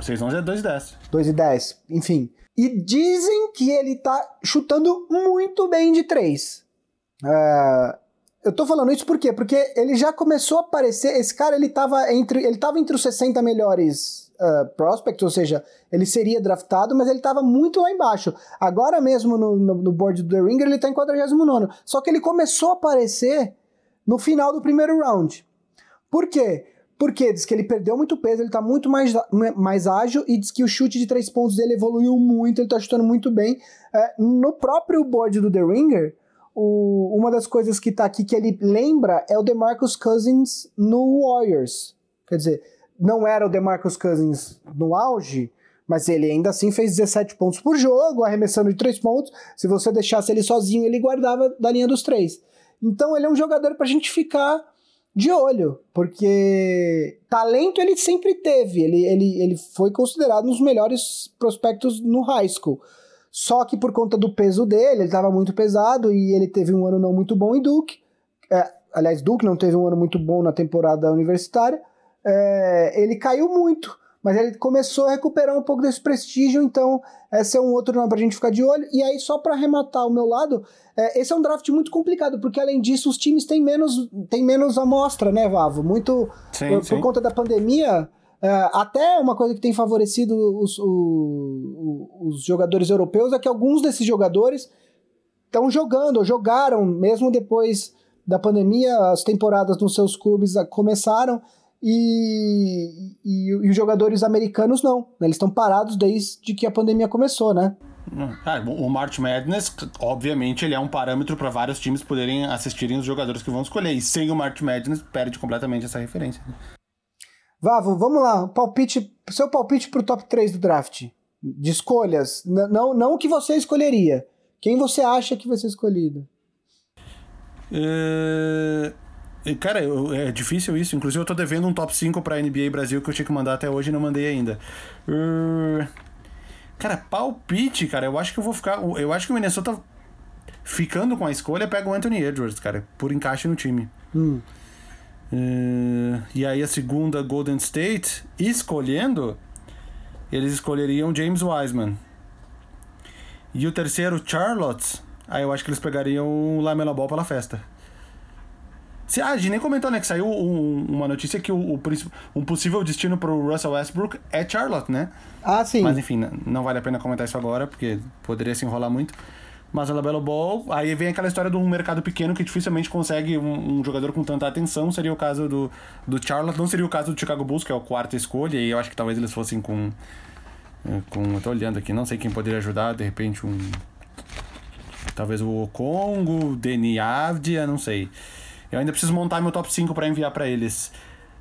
6,11 é 2,10. 2,10, enfim. E dizem que ele tá chutando muito bem de 3. É... Eu tô falando isso por quê? Porque ele já começou a aparecer. Esse cara ele tava entre, ele tava entre os 60 melhores uh, prospects, ou seja, ele seria draftado, mas ele tava muito lá embaixo. Agora mesmo no, no, no board do The Ringer ele tá em 49. Só que ele começou a aparecer no final do primeiro round. Por quê? Porque diz que ele perdeu muito peso, ele tá muito mais, mais ágil e diz que o chute de três pontos dele evoluiu muito, ele tá chutando muito bem. É, no próprio board do The Ringer, o, uma das coisas que tá aqui que ele lembra é o DeMarcus Cousins no Warriors. Quer dizer, não era o DeMarcus Cousins no auge, mas ele ainda assim fez 17 pontos por jogo, arremessando de três pontos. Se você deixasse ele sozinho, ele guardava da linha dos três. Então ele é um jogador para a gente ficar de olho, porque talento ele sempre teve, ele, ele, ele foi considerado um dos melhores prospectos no high school. Só que por conta do peso dele, ele estava muito pesado e ele teve um ano não muito bom em Duke. É, aliás, Duke não teve um ano muito bom na temporada universitária. É, ele caiu muito mas ele começou a recuperar um pouco desse prestígio, então esse é um outro nome pra gente ficar de olho. E aí, só para arrematar o meu lado, é, esse é um draft muito complicado, porque além disso, os times têm menos, têm menos amostra, né, Vavo? Muito sim, por, sim. por, conta da pandemia. É, até uma coisa que tem favorecido os, o, os jogadores europeus é que alguns desses jogadores estão jogando, ou jogaram, mesmo depois da pandemia, as temporadas nos seus clubes começaram e, e, e, os jogadores americanos não. Né? Eles estão parados desde que a pandemia começou, né? Ah, o March Madness, obviamente, ele é um parâmetro para vários times poderem assistirem os jogadores que vão escolher. E sem o March Madness, perde completamente essa referência. Vavo, vamos lá. Palpite, seu palpite pro top 3 do draft. De escolhas. N não, não o que você escolheria. Quem você acha que vai ser escolhido? Uh, Cara, eu, é difícil isso. Inclusive, eu tô devendo um top 5 pra NBA Brasil que eu tinha que mandar até hoje e não mandei ainda. Uh... Cara, palpite, cara. Eu acho que eu vou ficar. Eu acho que o Minnesota, ficando com a escolha, pega o Anthony Edwards, cara, por encaixe no time. Hum. Uh... E aí, a segunda, Golden State, escolhendo, eles escolheriam James Wiseman. E o terceiro, Charlotte, aí eu acho que eles pegariam o Lamela Ball pela festa. Se, ah, a gente nem comentou, né? Que saiu um, uma notícia que o, o, um possível destino pro Russell Westbrook é Charlotte, né? Ah, sim. Mas enfim, não vale a pena comentar isso agora, porque poderia se enrolar muito. Mas a Labelo Ball, aí vem aquela história de um mercado pequeno que dificilmente consegue um, um, jogador com tanta atenção. Seria o caso do, do Charlotte, não seria o caso do Chicago Bulls, que é a quarta escolha, e eu acho que talvez eles fossem com. com eu tô olhando aqui, não sei quem poderia ajudar, de repente um. Talvez o Congo, Deni Avdia, não sei. Eu ainda preciso montar meu top 5 para enviar para eles.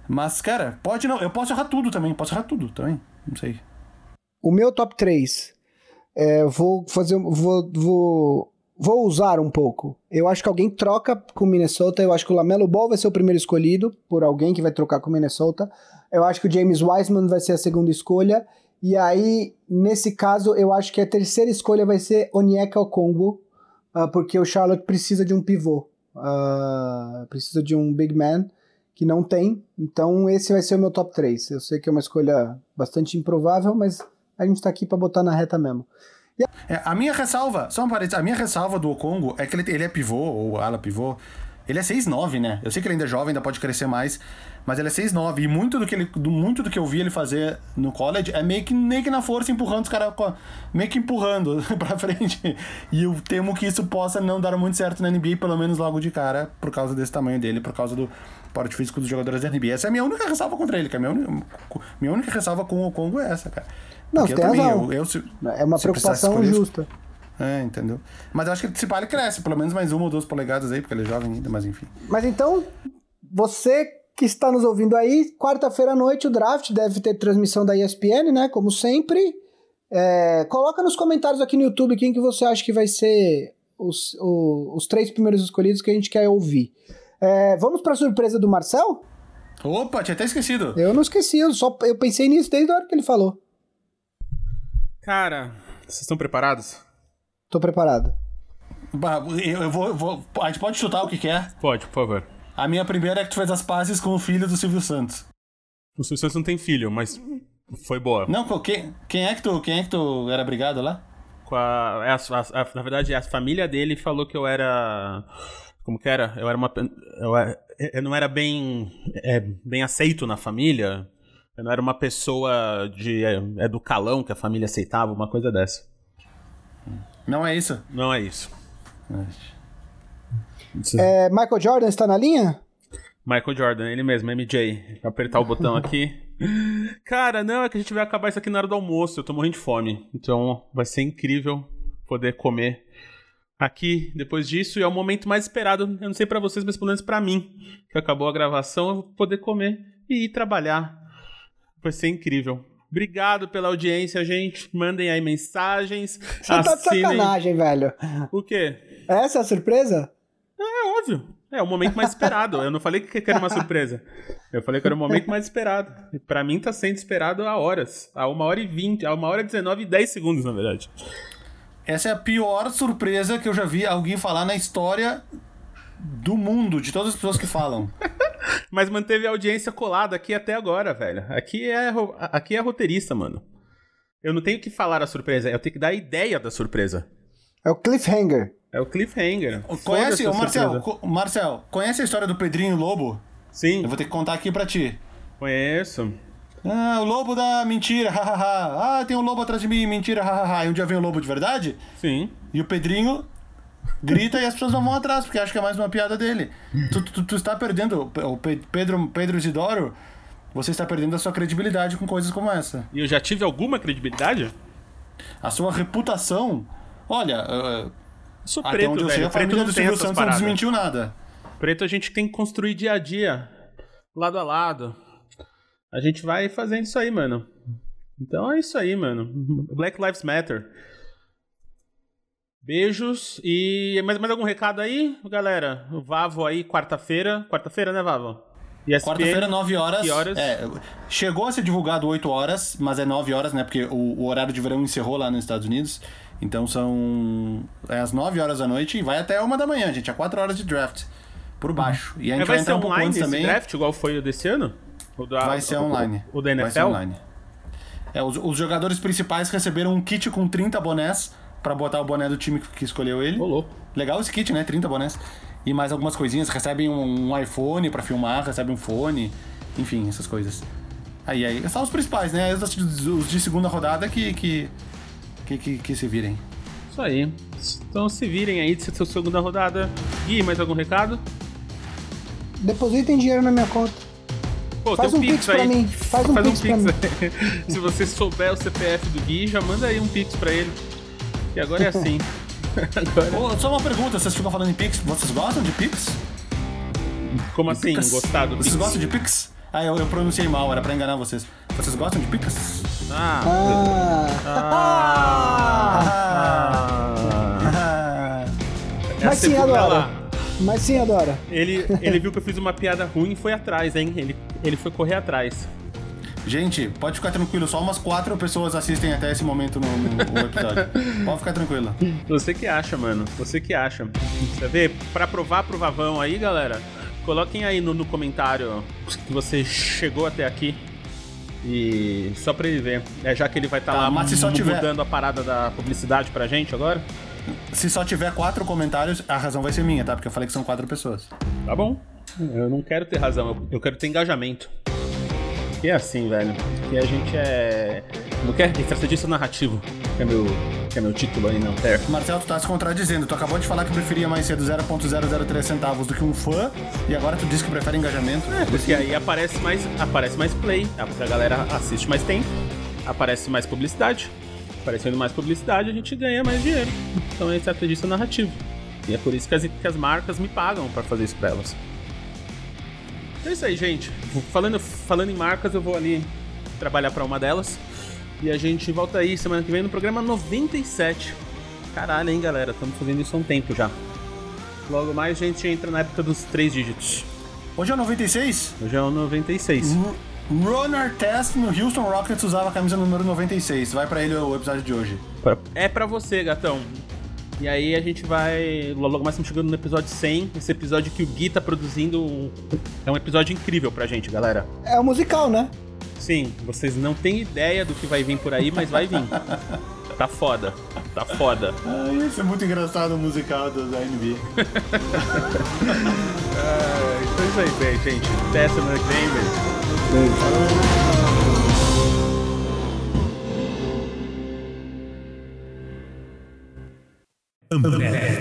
Mas, cara, pode não. Eu posso errar tudo também. Posso errar tudo também. Não sei. O meu top 3. É, vou fazer. Vou, vou vou usar um pouco. Eu acho que alguém troca com o Minnesota. Eu acho que o Lamelo Ball vai ser o primeiro escolhido por alguém que vai trocar com o Minnesota. Eu acho que o James Wiseman vai ser a segunda escolha. E aí, nesse caso, eu acho que a terceira escolha vai ser Onyeka Okongwu, uh, porque o Charlotte precisa de um pivô. Uh, precisa de um big man que não tem. Então, esse vai ser o meu top 3. Eu sei que é uma escolha bastante improvável, mas a gente tá aqui para botar na reta mesmo. É, a minha ressalva, só um parênteses, a minha ressalva do Okongo é que ele, ele é pivô, ou ala pivô. Ele é 6'9, né? Eu sei que ele ainda é jovem, ainda pode crescer mais, mas ele é 6'9. E muito do que, ele, muito do que eu vi ele fazer no college é meio que, meio que na força, empurrando os caras, meio que empurrando [LAUGHS] pra frente. E eu temo que isso possa não dar muito certo na NBA, pelo menos logo de cara, por causa desse tamanho dele, por causa do porte físico dos jogadores da NBA. Essa é a minha única ressalva contra ele, cara. Minha, única, minha única ressalva com o Congo é essa, cara. Não, Porque tem também, razão. Eu, eu, se, é uma preocupação justa. É, entendeu? Mas eu acho que se pá, ele cresce, pelo menos mais uma ou duas polegadas aí, porque ele é jovem ainda, mas enfim. Mas então, você que está nos ouvindo aí, quarta-feira à noite o draft deve ter transmissão da ESPN, né? Como sempre. É, coloca nos comentários aqui no YouTube quem que você acha que vai ser os, os, os três primeiros escolhidos que a gente quer ouvir. É, vamos para a surpresa do Marcel? Opa, tinha até esquecido. Eu não esqueci, eu, só, eu pensei nisso desde a hora que ele falou. Cara, vocês estão preparados? Tô preparado. Eu vou, eu vou, A gente pode chutar o que quer? Pode, por favor. A minha primeira é que tu fez as pazes com o filho do Silvio Santos. O Silvio Santos não tem filho, mas foi boa. Não, quem, quem, é, que tu, quem é que tu era brigado lá? Com a, é a, a, na verdade, a família dele falou que eu era. Como que era? Eu era uma. Eu, eu não era bem, é, bem aceito na família. Eu não era uma pessoa de, é, é do calão que a família aceitava, uma coisa dessa. Não é isso? Não é isso. É, Michael Jordan está na linha? Michael Jordan, ele mesmo, MJ. Vou apertar o botão aqui. Cara, não, é que a gente vai acabar isso aqui na hora do almoço. Eu tô morrendo de fome. Então vai ser incrível poder comer aqui depois disso. E é o momento mais esperado. Eu não sei para vocês, mas pelo menos pra mim. Que acabou a gravação, eu vou poder comer e ir trabalhar. Vai ser incrível. Obrigado pela audiência, gente. Mandem aí mensagens. Você assinem... tá de sacanagem, velho. O quê? Essa é a surpresa? É, óbvio. É o momento mais esperado. Eu não falei que era uma surpresa. Eu falei que era o momento mais esperado. E pra mim tá sendo esperado há horas. Há uma hora e vinte. Há uma hora e dezenove e dez segundos, na verdade. Essa é a pior surpresa que eu já vi alguém falar na história do mundo, de todas as pessoas que falam. [LAUGHS] Mas manteve a audiência colada aqui até agora, velho. Aqui é, aqui é roteirista, mano. Eu não tenho que falar a surpresa, eu tenho que dar a ideia da surpresa. É o cliffhanger. É o cliffhanger. Conhece, o Marcel, Marcel, conhece a história do Pedrinho Lobo? Sim. Eu vou ter que contar aqui pra ti. Conheço. Ah, o lobo da mentira, [LAUGHS] hahaha. ah, tem um lobo atrás de mim, mentira, hahaha. E um dia vem o um lobo de verdade? Sim. E o Pedrinho grita e as pessoas não vão atrás, porque acham que é mais uma piada dele. Tu, tu, tu está perdendo, o Pedro, Pedro Isidoro, você está perdendo a sua credibilidade com coisas como essa. E eu já tive alguma credibilidade? A sua reputação. Olha, uh, sou preto, até onde eu velho. sei, a família do Silvio Santos não desmentiu nada. Preto a gente tem que construir dia a dia, lado a lado. A gente vai fazendo isso aí, mano. Então é isso aí, mano. Black Lives Matter. Beijos e mais, mais algum recado aí, galera? O Vavo aí, quarta-feira. Quarta-feira, né, Vavo? Quarta-feira, 9 horas. Horas? É, chegou a ser divulgado 8 horas, mas é 9 horas, né? Porque o, o, horário de verão encerrou lá nos Estados Unidos. Então são é às 9 horas da noite e vai até uma da manhã, gente. É 4 horas de draft por baixo. E a gente vai, vai entrar um pouco antes também. draft, igual foi o desse ano? O da, vai ser online. O, o da NFL? Vai ser online. É, os, os jogadores principais receberam um kit com 30 bonés para botar o boné do time que escolheu ele. Ô, Legal esse kit, né? 30 bonés. E mais algumas coisinhas. Recebem um, um iPhone para filmar, recebem um fone. Enfim, essas coisas. Aí, aí. São os principais, né? Os de segunda rodada que, que, que, que, que se virem. Isso aí. Então se virem aí de sua segunda rodada. Gui, mais algum recado? Depositem dinheiro na minha conta. Pô, Faz um pix, pix pra mim. Faz um Faz pix, um pra pix mim. [LAUGHS] Se você souber o CPF do Gui, já manda aí um pix pra ele. E agora é assim. [LAUGHS] agora... só uma pergunta, vocês ficam falando em Pix, vocês gostam de Pix? Como assim, Pix? gostar do Vocês Pix? gostam de Pix? Ah, eu, eu pronunciei mal, era pra enganar vocês. Vocês gostam de Pix? Ah, Ah. ah, ah, Mas sim, viu- adora. Mas sim, adora. Ele, ele viu que eu fiz uma piada ruim e foi atrás, hein? Ele, ele foi correr atrás. Gente, pode ficar tranquilo, só umas quatro pessoas assistem até esse momento no, no- no episódio. pode ficar tranquilo. Você que acha, mano. Você que acha. Você vê, pra provar pro Vavão aí, galera, coloquem aí no, no comentário que você chegou até aqui. E só pra ele ver. É, já que ele vai estar Tá, lá mas se só tiver- mudando a parada da publicidade pra gente agora. Se só tiver quatro comentários, a razão vai ser minha, tá? Porque eu falei que são quatro pessoas. Tá bom. Eu não quero ter razão, eu, quero ter engajamento. Que é assim, velho. Que a gente é. Não quer estrategista narrativo. Que é meu, que é meu título aí, não quer. Marcelo, tu tá se contradizendo. Tu acabou de falar que preferia mais cedo 0.003 centavos do que um fã, e agora tu diz que prefere engajamento. É, porque aí aparece mais, aparece mais play, a galera assiste mais tempo, aparece mais publicidade. Aparecendo mais publicidade, a gente ganha mais dinheiro. Então é estrategista narrativo. E é por isso que as, que as marcas me pagam pra fazer isso pra elas. Então é isso aí, gente. Falando, falando em marcas, eu vou ali trabalhar pra uma delas. E a gente volta aí semana que vem no programa 97. Caralho, hein, galera? Estamos fazendo isso há um tempo já. Logo mais a gente entra na época dos três dígitos. Hoje é o 96? Hoje é o 96. R- Ron Artest no Houston Rockets usava a camisa número 96. Vai pra ele o episódio de hoje. É pra você, gatão. E aí a gente vai. Logo mais estamos chegando no episódio 100. Esse episódio que o Gui tá produzindo. um- É um episódio incrível pra gente, galera. É o musical, né? Sim, vocês não têm ideia do que vai vir por aí, mas vai vir. Tá foda. Tá foda. Ai, isso é muito engraçado o musical do, da NBA. Então é isso aí, bem, gente. Até semana que vem. Ambev